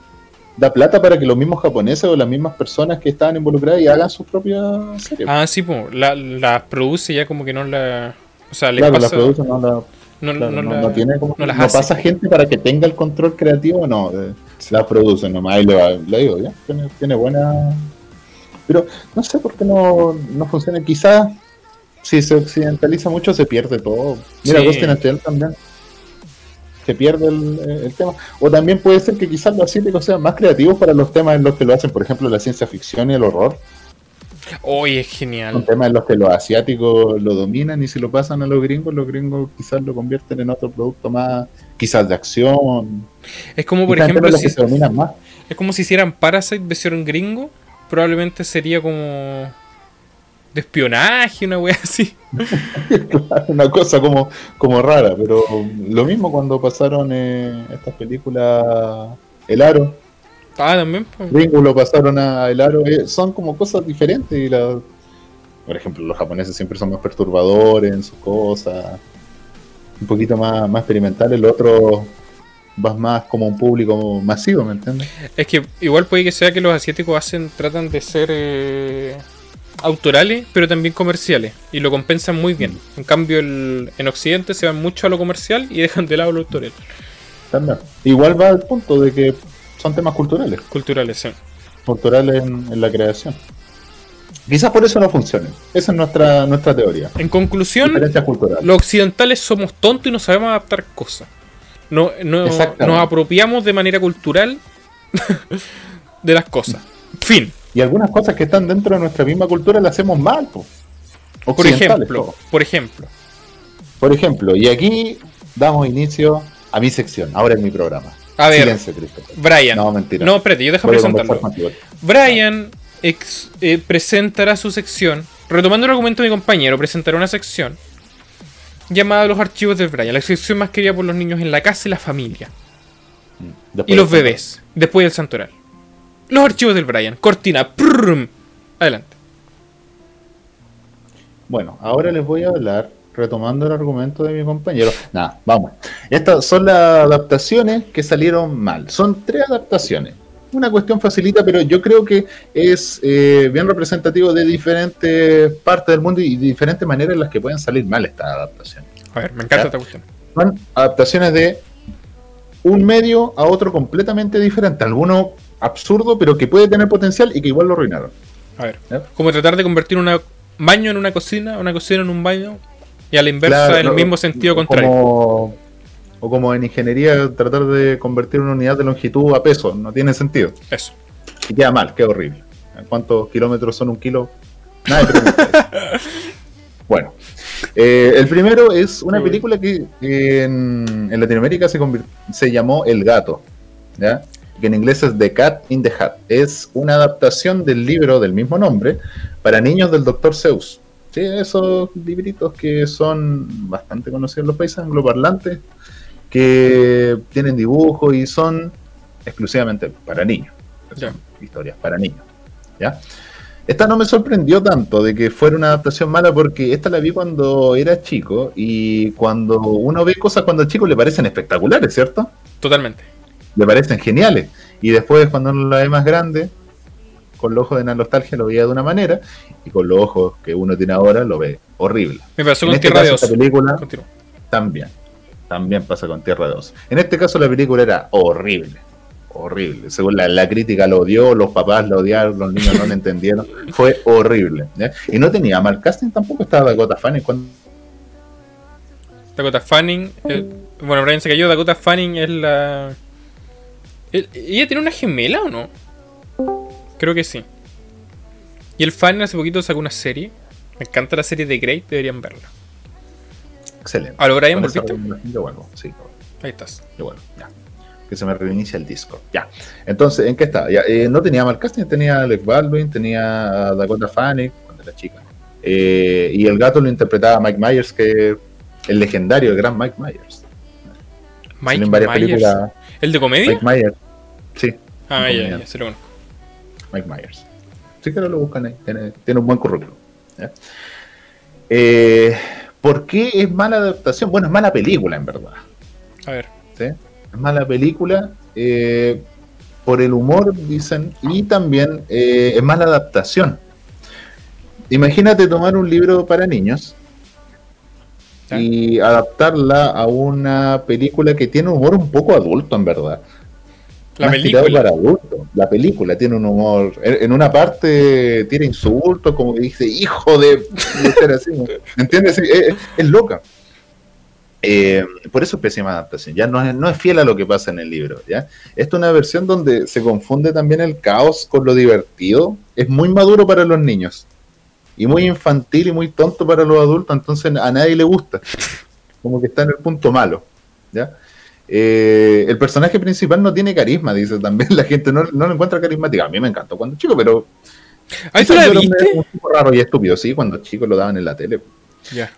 da plata para que los mismos japoneses o las mismas personas que estaban involucradas y hagan sus propias series. Ah, sí, pues, la, la produce ya como que no la... O sea, le claro, pasa... la produce, no la no, Claro, no no, la- no tiene como- no las pasa gente para que tenga el control creativo, no. eh, Las producen nomás y le, va- le digo, ya, tiene, tiene buena. Pero no sé por qué no, no funciona. Quizás si se occidentaliza mucho se pierde todo. Mira, Sí. Ghost in a Shell también. Se pierde el, eh, el tema. O también puede ser que quizás los asiáticos sean más creativos para los temas en los que lo hacen, por ejemplo, la ciencia ficción y el horror. Oye, es Son genial. temas en los que los asiáticos lo dominan y si lo pasan a los gringos, los gringos quizás lo convierten en otro producto más, quizás de acción. Es como, por ejemplo, si, que se dominan más. es como si hicieran Parasite versión gringo. Probablemente sería como... De espionaje, una wea así. Una cosa como, como rara, pero lo mismo cuando pasaron eh, estas películas El Aro, Ah, también. pues. gringos lo pasaron a El Aro, eh, son como cosas diferentes y la- por ejemplo, los japoneses siempre son más perturbadores en sus cosas, un poquito más, más experimentales, el otro vas más como un público masivo, ¿me entiendes? Es que igual puede que sea que los asiáticos hacen, tratan de ser eh, autorales, pero también comerciales. Y lo compensan muy bien. En cambio, el- en Occidente se van mucho a lo comercial y dejan de lado lo autorial. También. Igual va al punto de que son temas culturales, Culturales, sí. culturales en, en la creación. Quizás por eso no funcionen. Esa es nuestra, nuestra teoría. En conclusión, los occidentales somos tontos y no sabemos adaptar cosas. No, nos apropiamos de manera cultural de las cosas. Fin. Y algunas cosas que están dentro de nuestra misma cultura las hacemos mal. po. Por ejemplo, por ejemplo. Por ejemplo, y aquí damos inicio a mi sección. Ahora es mi programa. A ver, Silencio. Brian. No, mentira. No, espérate, yo déjame presentarlo. Brian ex- eh, presentará su sección. Retomando el argumento de mi compañero, presentará una sección llamada Los archivos de Brian. La sección más querida por los niños en la casa y la familia. Después Y los bebés, después del santoral. Los archivos del Brian. Cortina. Adelante. Bueno, ahora les voy a hablar, retomando el argumento de mi compañero. Nada, vamos. Estas son las adaptaciones que salieron mal. Son tres adaptaciones. Una cuestión facilita, pero yo creo que es eh, bien representativo de diferentes partes del mundo y diferentes maneras en las que pueden salir mal estas adaptaciones. A ver, me encanta Ya. esta cuestión. Son adaptaciones de un medio a otro completamente diferente. Alguno absurdo, pero que puede tener potencial y que igual lo arruinaron. A ver. ¿Ya? Como tratar de convertir un baño en una cocina, una cocina en un baño. Y a la inversa, Claro, en el mismo sentido contrario. Como, o como en ingeniería, tratar de convertir una unidad de longitud a peso. No tiene sentido. Eso. Y queda mal, queda horrible. ¿Cuántos kilómetros son un kilo? Eso. Bueno, eh, el primero es una película que en, en Latinoamérica se, se llamó El Gato, ¿ya? Que en inglés es The Cat in the Hat. Es una adaptación del libro del mismo nombre para niños del Dr. Seuss. Sí, esos libritos que son bastante conocidos en los países angloparlantes, que tienen dibujos y son exclusivamente para niños. Historias para niños. ¿ya? Esta no me sorprendió tanto de que fuera una adaptación mala porque esta la vi cuando era chico y cuando uno ve cosas cuando el chico le parecen espectaculares, ¿cierto? Totalmente. Le parecen geniales. Y después cuando uno la ve más grande, con los ojos de la nostalgia lo veía de una manera y con los ojos que uno tiene ahora lo ve horrible. Me pasó En con este Tierra de caso, Oso. esta película también. También pasa con Tierra de Oso. En este caso la película era horrible. Horrible. Según la, la crítica lo odió, los papás lo odiaron, los niños no lo entendieron. Fue horrible. Y no tenía mal casting, tampoco estaba Dakota Fanning. Cuando... Dakota Fanning. eh, bueno, Brian se cayó. Dakota Fanning es la. ¿El- ¿Ella tiene una gemela o no? Creo que sí. Y el Fanning hace poquito sacó una serie. Me encanta la serie de Great, deberían verla. Excelente. ¿A lo Brian volviste? recomendación Yo vuelvo, sí. Ahí estás. Yo vuelvo, ya. Que se me reinicia el disco. Ya. Entonces, ¿en qué? Ya, eh, no tenía mal casting, tenía a Alec Baldwin, tenía Dakota Fanning, cuando era chica. Eh, y el gato lo interpretaba Mike Myers, que el legendario, el gran Mike Myers. Mike en varias Myers. películas. ¿El de comedia? Mike Myers. Sí, ah, ya, ya, se lo conozco. Mike Myers. Sí que no lo buscan ahí. Tiene, tiene un buen currículum. Eh, ¿Por qué es mala adaptación? Bueno, es mala película, en verdad. A ver. Es mala película eh, por el humor, dicen, y también eh, es mala adaptación. Imagínate tomar un libro para niños y adaptarla a una película que tiene un humor un poco adulto, en verdad. La película. Para adultos. La película tiene un humor. En una parte tiene insultos, como que dice, hijo de. ¿Me entiendes? Es, loca. Eh, por eso es pésima adaptación. Ya no es, no es fiel a lo que pasa en el libro. ¿ya? Esta es una versión donde se confunde también el caos con lo divertido. Es muy maduro para los niños. Y muy infantil y muy tonto para los adultos. Entonces a nadie le gusta. Como que está en el punto malo. ¿ya? Eh, el personaje principal no tiene carisma, dice también. La gente no, lo encuentra carismático. A mí me encantó cuando chico, pero. ¿Ahí tú la viste? Un tipo raro y estúpido, sí, cuando chicos lo daban en la tele. Ya.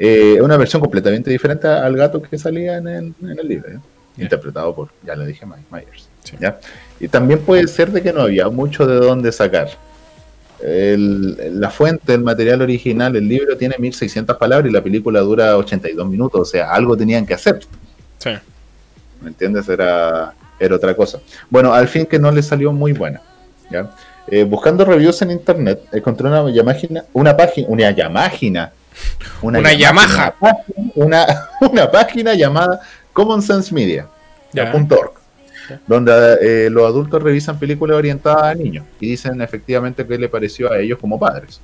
Eh, una versión completamente diferente al gato que salía en el, libro, interpretado por, ya lo dije, Mike Myers. ¿ya? Y también puede ser de que no había mucho de dónde sacar. La fuente, el material original, el libro tiene 1600 palabras y la película dura 82 minutos, o sea, algo tenían que hacer. Sí. ¿Me entiendes? Era, era otra cosa. Bueno, al fin que no le salió muy buena. ¿ya? Eh, buscando reviews en internet, encontré una página, una página, una Yamagina. Una, una Yamaha. Una, una, página llamada Common Sense Media. Donde eh, los adultos revisan películas orientadas a niños y dicen efectivamente qué le pareció a ellos como padres.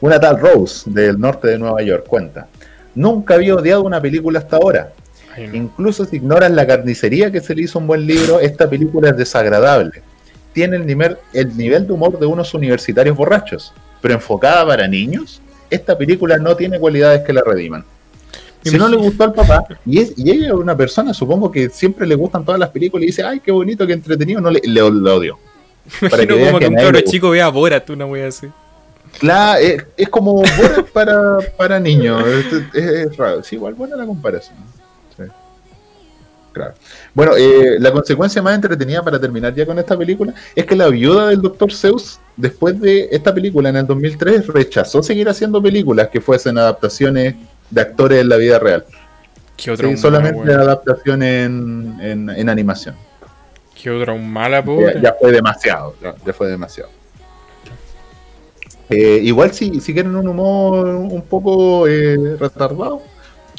Una tal Rose del norte de Nueva York cuenta, Nunca había odiado una película hasta ahora. Incluso si ignoran la carnicería que se le hizo un buen libro, esta película es desagradable. Tiene el nivel, el nivel de humor de unos universitarios borrachos, pero enfocada para niños, esta película no tiene cualidades que la rediman. Si no le gustó al papá, y, es, y ella es una persona, supongo que siempre le gustan todas las películas y dice, ay, qué bonito, qué entretenido, no le, le, odio. Para que como que, un cabro chico vea Borat, una wea así. Claro, es, como para, para niños. Es, raro. Sí, igual buena la comparación. Claro. Bueno, eh, la consecuencia más entretenida para terminar ya con esta película es que la viuda del Dr. Zeus, después de esta película en el 2003, rechazó seguir haciendo películas que fuesen adaptaciones de actores en la vida real. ¿Qué sí, solamente adaptación en, en, animación. ¿Qué otra mala, ya, ya, fue demasiado, ya fue demasiado. Eh, igual si, si quieren un humor un poco eh, retardado,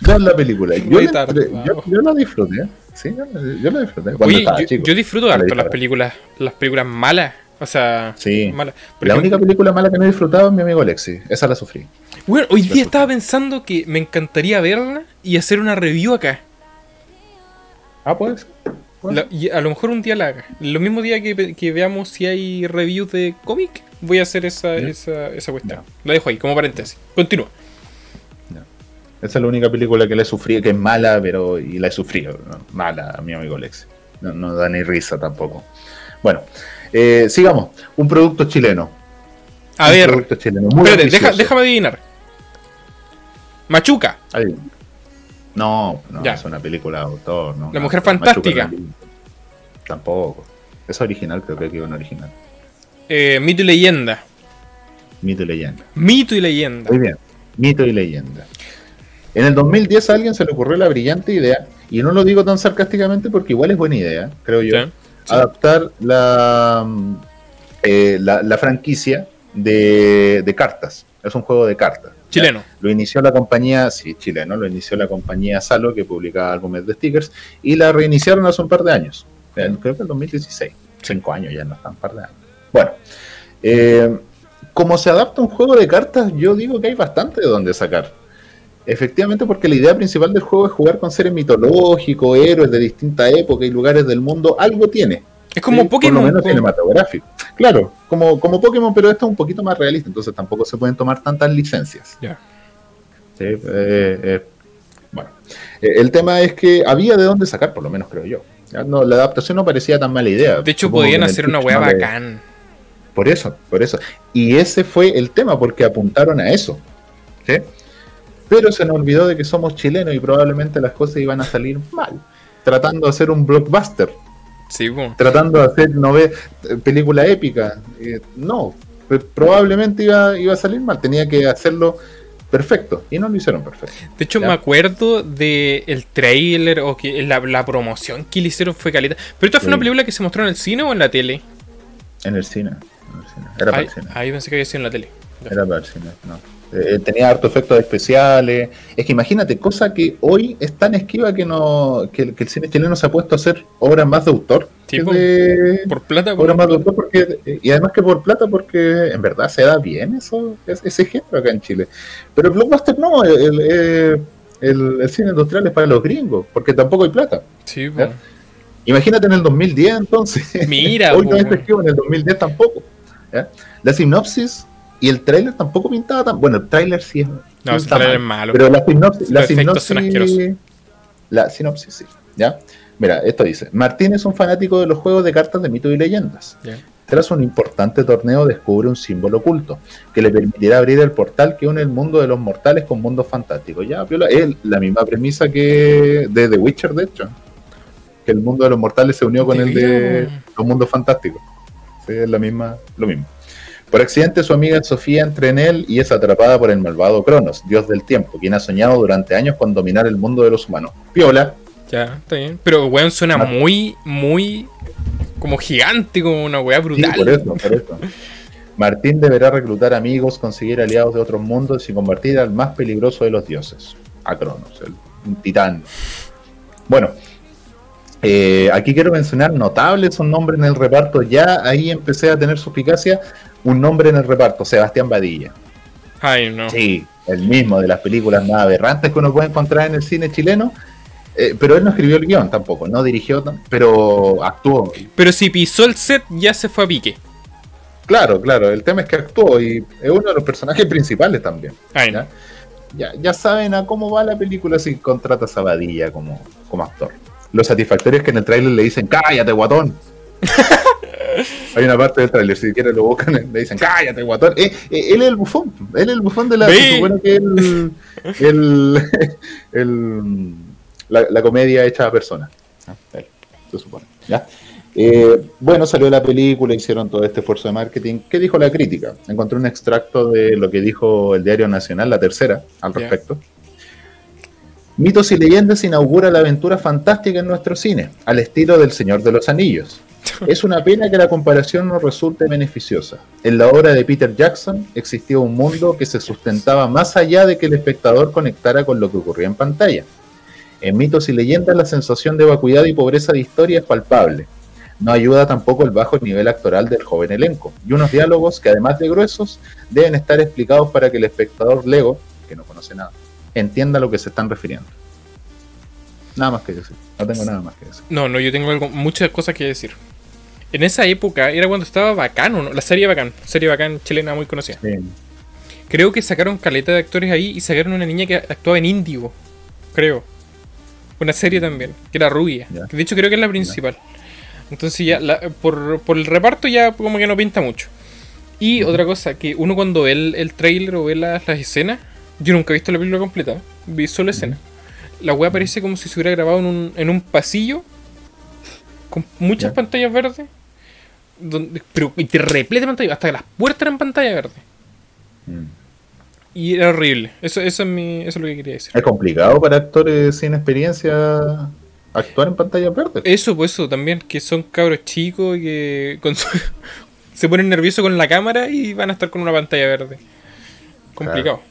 vean la película. Yo, yo, la disfruté, sí, yo, la disfruté. yo, disfruto harto las películas, las películas malas. O sea, sí. la única película mala que no he disfrutado es mi amigo Alexi. Esa la sufrí. Bueno, hoy día estaba pensando que me encantaría verla y hacer una review acá. Ah, pues. y a lo mejor un día la haga. Lo mismo día que, que veamos si hay reviews de cómic voy a hacer esa, esa, esa cuestión. La dejo ahí, como paréntesis. Continúa. Esa es la única película que le he sufrido, que es mala, pero y la he sufrido. Mala, a mi amigo Lex. No, da ni risa tampoco. Bueno, eh, sigamos. Un producto chileno. A ver. Producto chileno. déjame adivinar. Machuca. No, no es una película de autor. No, la Mujer Fantástica. Tampoco. Es original, creo que es un original. Eh, mito y leyenda. Mito y leyenda. Mito y leyenda. Muy bien. Mito y leyenda. En el 2010 a alguien se le ocurrió la brillante idea, y no lo digo tan sarcásticamente porque igual es buena idea, creo yo, adaptar la, eh, la, franquicia de, cartas. Es un juego de cartas. Chileno. Lo inició la compañía, sí, chileno, lo inició la compañía Salo, que publicaba álbumes de stickers, y la reiniciaron hace un par de años. Creo que en 2016. Cinco años ya, no están un par de años. Bueno, eh, como se adapta un juego de cartas, yo digo que hay bastante de donde sacar. Efectivamente, porque la idea principal del juego es jugar con seres mitológicos, héroes de distintas épocas y lugares del mundo. Algo tiene. Es como Pokémon. Por lo menos cinematográfico. Claro, como, como Pokémon, pero esto es un poquito más realista, entonces tampoco se pueden tomar tantas licencias. Ya. Sí, eh, eh, bueno, el tema es que había de dónde sacar, por lo menos creo yo. No, la adaptación no parecía tan mala idea. De hecho, podían hacer una weá bacán. Por eso, por eso. Y ese fue el tema, porque apuntaron a eso. ¿sí? Pero se nos olvidó de que somos chilenos y probablemente las cosas iban a salir mal. Tratando de hacer un blockbuster. Sí, bueno. Tratando de hacer nove película épica. Eh, no, probablemente iba, iba a salir mal, tenía que hacerlo perfecto y no lo hicieron perfecto. De hecho, me acuerdo del el trailer o que la, promoción que le hicieron fue caleta. Pero esta fue una película que se mostró en el cine o en la tele? En el cine. Era para el cine. Ahí pensé que había sido en la tele. Era para el cine, no. Eh, eh, tenía harto efectos especiales. Es que imagínate, cosa que hoy es tan esquiva que no que, el cine chileno se ha puesto a hacer obras más de autor. por, plata. Obras más de autor porque, y además que por plata porque en verdad se da bien eso ese género acá en Chile. Pero el blockbuster no, el, el, cine industrial es para los gringos porque tampoco hay plata. Sí, Imagínate en el 2010 entonces. Mira, hoy no es esquivo, en el 2010 tampoco. La sinopsis y el tráiler tampoco pintaba tan. Bueno, el tráiler sí es. No, el tráiler es malo. Pero la sinopsis. La sinopsis, la sinopsis, sí. ¿Ya? Mira, esto dice: Martín es un fanático de los juegos de cartas de mito y leyendas. Tras un importante torneo, descubre un símbolo oculto que le permitirá abrir el portal que une el mundo de los mortales con mundos fantásticos. Ya, es la misma premisa que de The Witcher, de hecho. Que el mundo de los mortales se unió con el de los mundos fantásticos. Sí, es la misma, lo mismo. Por accidente, su amiga Sofía entra en él y es atrapada por el malvado Cronos, dios del tiempo, quien ha soñado durante años con dominar el mundo de los humanos. Piola. Ya, está bien. Pero, weón, suena muy, muy. como gigante, como una weá brutal. Sí, por eso, por eso. Martín deberá reclutar amigos, conseguir aliados de otros mundos y convertir al más peligroso de los dioses, a Cronos, el, un titán. Bueno, eh, aquí quiero mencionar notables un nombre en el reparto. Ya ahí empecé a tener suspicacia un nombre en el reparto, Sebastián Badilla. Ay, no. Sí, el mismo de las películas más aberrantes que uno puede encontrar en el cine chileno. Eh, pero él no escribió el guion tampoco, no dirigió, pero actuó. Pero si pisó el set, ya se fue a pique. Claro, claro, el tema es que actuó y es uno de los personajes principales también. Ay, ¿ya? Ya, ya, saben a cómo va la película si contratas a Badilla como, como actor. Lo satisfactorio es que en el tráiler le dicen, cállate, guatón. Hay una parte del tráiler, si quieren lo buscan, le dicen, cállate, guatón. Eh, eh, él es el bufón, él es el bufón de la... Bueno que el, el, la, comedia hecha a persona. Ah, se supone. ¿ya? Eh, bueno, salió la película, hicieron todo este esfuerzo de marketing. ¿Qué dijo la crítica? Encontré un extracto de lo que dijo el Diario Nacional, la tercera, al respecto. Mitos y leyendas inaugura la aventura fantástica en nuestro cine, al estilo del Señor de los Anillos. Es una pena que la comparación no resulte beneficiosa. En la obra de Peter Jackson existía un mundo que se sustentaba más allá de que el espectador conectara con lo que ocurría en pantalla. En mitos y leyendas la sensación de vacuidad y pobreza de historia es palpable. No ayuda tampoco el bajo nivel actoral del joven elenco, y unos diálogos que además de gruesos deben estar explicados para que el espectador lego, que no conoce nada, entienda a lo que se están refiriendo. Nada más que decir, no tengo nada más que decir. No, no, yo tengo algo, muchas cosas que decir. En esa época era cuando estaba Bacán, ¿no? La serie Bacán, serie Bacán chilena muy conocida. Creo que sacaron caleta de actores ahí y sacaron una niña que actuaba en Índigo, creo. Una serie también, que era rubia. De hecho creo que es la principal. Entonces ya, por, el reparto ya como que no pinta mucho. Y otra cosa, que uno cuando ve el, trailer o ve las, escenas, yo nunca he visto la película completa, vi solo escenas. La wea parece como si se hubiera grabado en un, en un pasillo con muchas pantallas verdes donde, pero y te replete pantalla, hasta que las puertas eran pantalla verde. Mm. Y era horrible. Eso, eso, es mi, eso es lo que quería decir. Es complicado para actores sin experiencia actuar en pantalla verde. Eso, pues eso también, que son cabros chicos y que se ponen nerviosos con la cámara y van a estar con una pantalla verde. Complicado.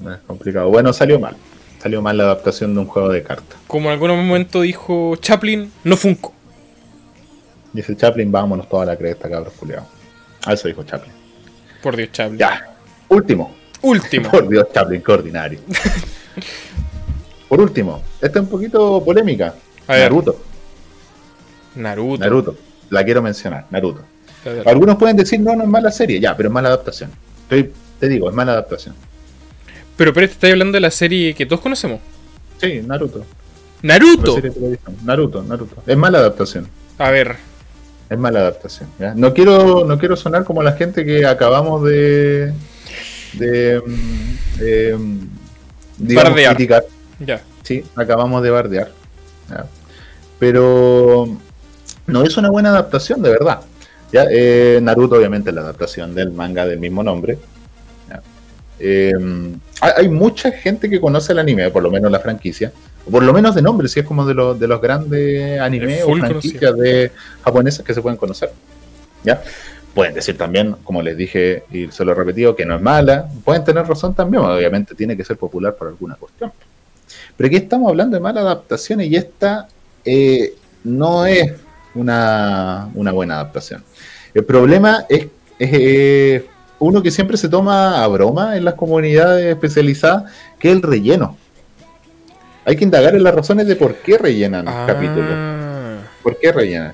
Es complicado. Bueno, salió mal. Salió mal la adaptación de un juego de cartas. Como en algún momento dijo Chaplin, no Funko. Dice Chaplin, vámonos toda la cresta, cabros culiados. A eso dijo Chaplin. Por Dios, Chaplin. Ya. Último. Último. Por Dios, Chaplin, qué ordinario. Por último, esta es un poquito polémica. Naruto. Naruto. Naruto. La quiero mencionar, Naruto. Algunos pueden decir, no, no es mala serie, ya, pero es mala adaptación. te digo, es mala adaptación. Pero, pero te estás hablando de la serie que todos conocemos. Sí, Naruto. Naruto. Naruto, Naruto. Es mala adaptación. A ver, es mala adaptación. No quiero no quiero sonar como la gente que acabamos de de, mm, bardear. criticar. Ya. Sí, acabamos de bardear. Pero no es una buena adaptación, de verdad. Ya, eh, Naruto, obviamente, es la adaptación del manga del mismo nombre. Ya. Eh, hay, hay mucha gente que conoce el anime, por lo menos la franquicia, o por lo menos de nombre, si es como de, los de los grandes animes Es o franquicias de japonesas que se pueden conocer. ¿Ya? Pueden decir también, como les dije y se lo he repetido, que no es mala. Pueden tener razón también, obviamente tiene que ser popular por alguna cuestión. Pero aquí estamos hablando de malas adaptaciones y esta eh, no es una, una buena adaptación. El problema es, es, eh, uno que siempre se toma a broma en las comunidades especializadas, que es el relleno. Hay que indagar en las razones de por qué rellenan Ah, capítulos. ¿Por qué rellenan?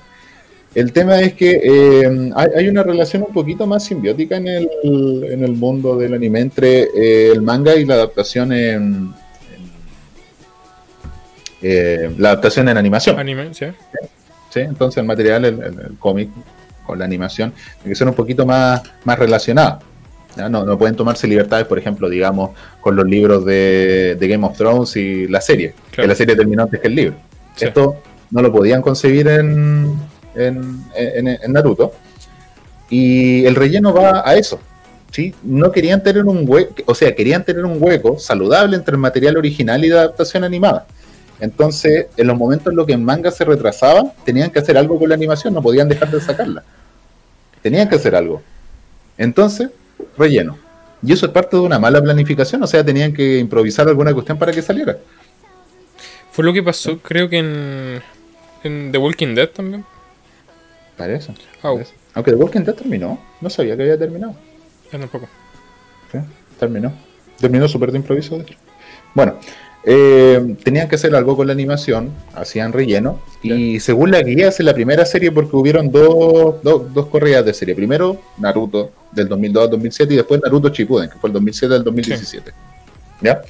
El tema es que eh, hay, hay una relación un poquito más simbiótica en el, en el mundo del anime entre eh, el manga y la adaptación en, en- eh, la adaptación en animación. Anime, sí. ¿sí? Entonces el material, el, el- el cómic con la animación, tiene que ser un poquito más, más relacionado. No, no pueden tomarse libertades, por ejemplo, digamos, con los libros de, de Game of Thrones y la serie, que la serie terminó antes que el libro. Sí. Esto no lo podían concebir en, en, en- en Naruto. Y el relleno va a eso. ¿sí? No querían tener un hueco, o sea, querían tener un hueco saludable entre el material original y la adaptación animada. Entonces, en los momentos en los que en manga se retrasaba, tenían que hacer algo con la animación, no podían dejar de sacarla. Tenían que hacer algo. Entonces, relleno. Y eso es parte de una mala planificación, o sea, tenían que improvisar alguna cuestión para que saliera. Fue lo que pasó, creo que en, en The Walking Dead también. Parece. Parece. Aunque The Walking Dead terminó, no sabía que había terminado. Yo tampoco. Sí, terminó. Terminó súper de improviso. de hecho. Bueno, eh, tenían que hacer algo con la animación, hacían relleno. Y según la guía, es la primera serie porque hubieron dos, dos, dos corridas de serie. Primero, Naruto, del 2002 al 2007, y después Naruto Shippuden, que fue el 2007 al 2017. ¿Ya?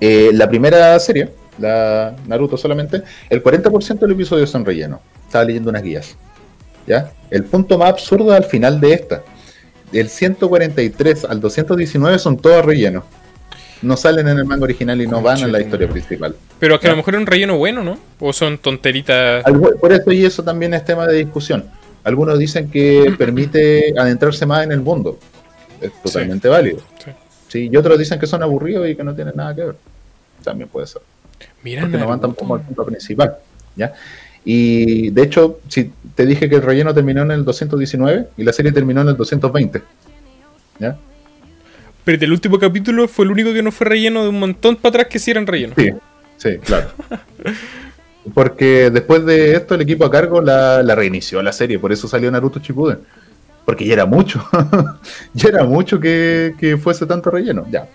Eh, la primera serie, la Naruto solamente, el 40% del episodio son relleno. Estaba leyendo unas guías. ¿Ya? El punto más absurdo al final de esta del 143 al 219 son todos rellenos. No salen en el manga original y no van en la historia principal. Pero es que a lo mejor es un relleno bueno, ¿no? O son tonteritas. Por eso y eso también es tema de discusión. Algunos dicen que permite adentrarse más en el mundo. Es totalmente válido. Sí. Sí, y otros dicen que son aburridos y que no tienen nada que ver. También puede ser. Mira, Porque no van tampoco al punto principal. ¿ya? Y de hecho, si te dije que el relleno terminó en el 219 y la serie terminó en el 220. ¿Ya? Pero el último capítulo fue el único que no fue relleno de un montón para atrás que sí eran relleno. Sí, sí, claro. Porque después de esto el equipo a cargo la, la reinició la serie, por eso salió Naruto Shippuden. Porque ya era mucho, ya era mucho que, que fuese tanto relleno. Ya,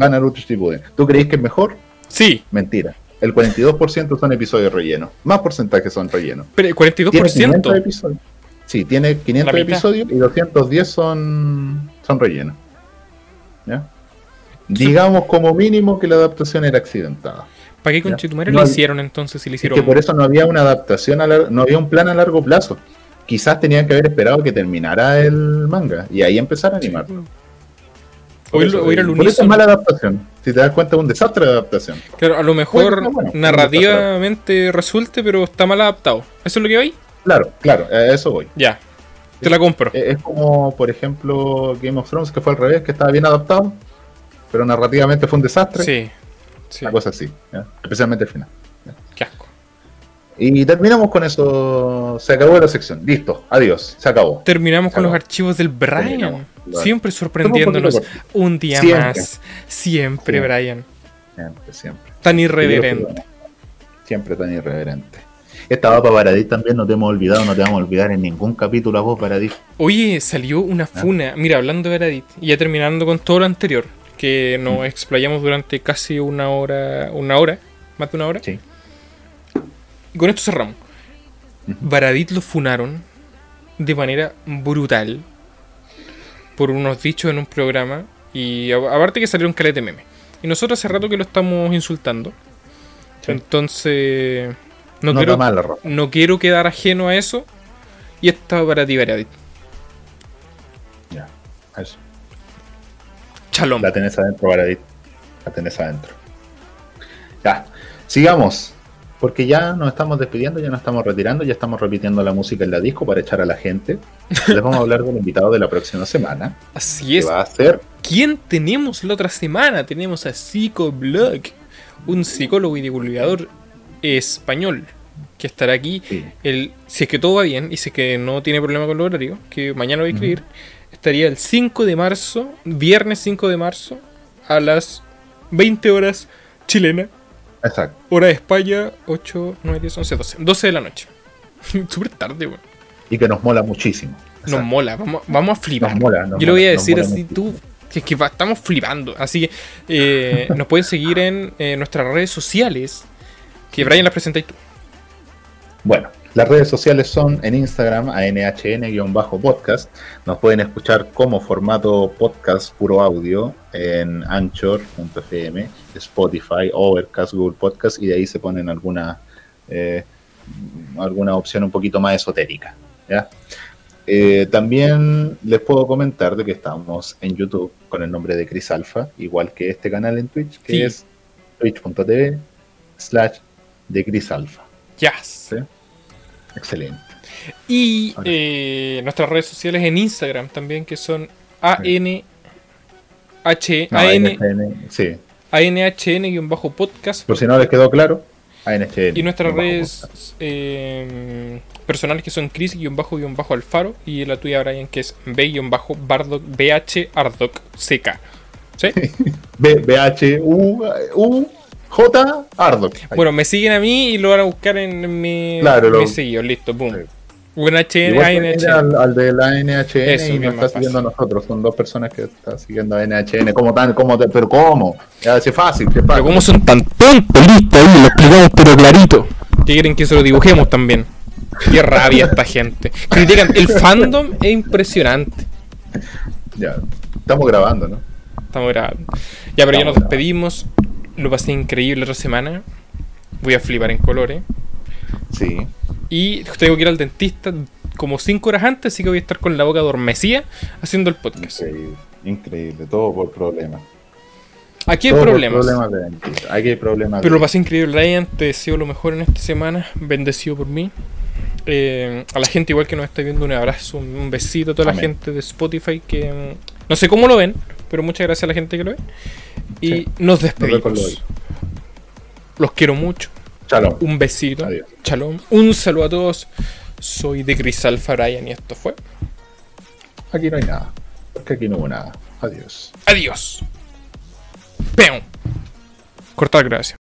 va Naruto Shippuden. ¿Tú creéis que es mejor? Sí, Mentira. El 42% son episodios rellenos. Más porcentajes son rellenos. pero el Tiene 500 42%. episodios. Sí, tiene 500 La mitad. episodios y 210 son, son rellenos. ¿Ya? Digamos como mínimo que la adaptación era accidentada. ¿Para qué con Ya. Chitumare No, le hicieron entonces si le Es hicieron? que por eso no había una adaptación, a no había un plan a largo plazo. Quizás tenían que haber esperado que terminara el manga y ahí empezar a animar. O ir, o ir al por eso es mala adaptación. Si te das cuenta, es un desastre de adaptación. Claro, a lo mejor bueno, narrativamente resulte, pero está mal adaptado. ¿Eso es lo que vais? Claro, claro, a eso voy. Ya. Te la compro. Eh, Es como, por ejemplo, Game of Thrones, que fue al revés, que estaba bien adaptado, pero narrativamente fue un desastre. Sí. Sí. Una cosa así, ¿ya? especialmente el final. Qué asco. Y terminamos con eso. Se acabó la sección. Listo, adiós, se acabó. Terminamos con los archivos del Brian. Terminamos. Siempre sorprendiéndonos. Un día Siempre. más. Siempre, Siempre. Brian. Siempre, siempre. Tan irreverente. Siempre tan irreverente. Esta va para Paradis también, no te hemos olvidado, no te vamos a olvidar en ningún capítulo a vos, Paradis. Oye, salió una Ah. funa. Mira, hablando de Veradit, y ya terminando con todo lo anterior, que nos Mm. explayamos durante casi una hora, una hora, más de una hora. Sí. Y con esto cerramos. Ujú. Baradit lo funaron de manera brutal por unos dichos en un programa y aparte que salieron calete meme. Y nosotros hace rato que lo estamos insultando. Sí. Entonces, no, No, quiero, mal la ropa. no quiero quedar ajeno a eso. Y esta para ti. Ya, eso. Chalón. La tenés adentro, Paradis. La tenés adentro. Ya, sigamos. porque ya nos estamos despidiendo, ya nos estamos retirando, ya estamos repitiendo la música en la disco para echar a la gente. Les vamos a hablar del invitado de la próxima semana. Así es. Va a ser. ¿Quién tenemos la otra semana? Tenemos a Psicoblog, un psicólogo y divulgador español que estará aquí. Sí. El, si es que todo va bien y si es que no tiene problema con el horario, que mañana voy a escribir, estaría el 5 de marzo, viernes 5 de marzo, a las 20 horas chilena, Exacto. hora de España, 8, 9, 10, 11, 12. 12 de la noche. Súper tarde, weón. Y que nos mola muchísimo. Nos Exacto. mola, vamos, vamos a flipar. Nos mola, nos Yo le voy a nos decir así, muchísimo. tú, que es que va- estamos flipando. Así que eh, nos pueden seguir en eh, nuestras redes sociales, que Brian las presentáis tú. Bueno, las redes sociales son en Instagram a nhn-podcast. Nos pueden escuchar como formato podcast puro audio en anchor.fm, Spotify, Overcast, Google Podcast y de ahí se ponen alguna, eh, alguna opción un poquito más esotérica. ¿ya? Eh, también les puedo comentar de que estamos en YouTube con el nombre de Chris Alpha, igual que este canal en Twitch, que Sí. es twitch.tv slash de Chris Alpha. Yes. ¿sí? Excelente. Y eh, nuestras redes sociales en Instagram también, que son AN. H, No, AN, sí. ANHN-podcast Por si no les quedó claro, ANHN. y nuestras redes eh, personales que son Chris-Alfaro y la tuya Brian que es B-Bardock BH Ardoc CK. ¿Sí? B, BH, U, U, J, Ardoc. Ahí. Bueno, me siguen a mí y lo van a buscar en mi, Claro, lo- seguidores. Listo, boom. Sí. Buen HN, ANHN. al, al de la NHN Eso, y nos está siguiendo a nosotros. Son dos personas que están siguiendo a NHN. ¿Cómo tan? ¿Cómo te- ¿Pero cómo? Ya, es fácil, qué Pero fácil. cómo son tan tontos, listo, ahí lo explicamos pero clarito. Que quieren que se lo dibujemos también. Qué rabia esta gente. Critican, el fandom es impresionante. Ya, estamos grabando, ¿no? Estamos grabando. Ya, pero ya nos despedimos. Lo pasé increíble otra semana. Voy a flipar en colores. Sí. Y tengo que ir al dentista como 5 horas antes, así que voy a estar con la boca adormecida haciendo el podcast. Increíble, increíble. Todo por problemas. Aquí hay Todo por problemas. problemas de. Aquí hay problemas. Pero lo pasé increíble, Ryan. Te deseo lo mejor en esta semana. Bendecido por mí. Eh, a la gente igual que nos está viendo, un abrazo, un besito a toda la gente de Spotify que mm, no sé cómo lo ven, pero muchas gracias a la gente que lo ve. Y Sí. nos despedimos. lo- Los quiero mucho. Shalom. Un besito. Adiós. Shalom. Un saludo a todos. Soy de Crisalfa Brian y esto fue. Aquí no hay nada. Porque aquí no hubo nada. Adiós. Adiós. Peum. Cortar gracias.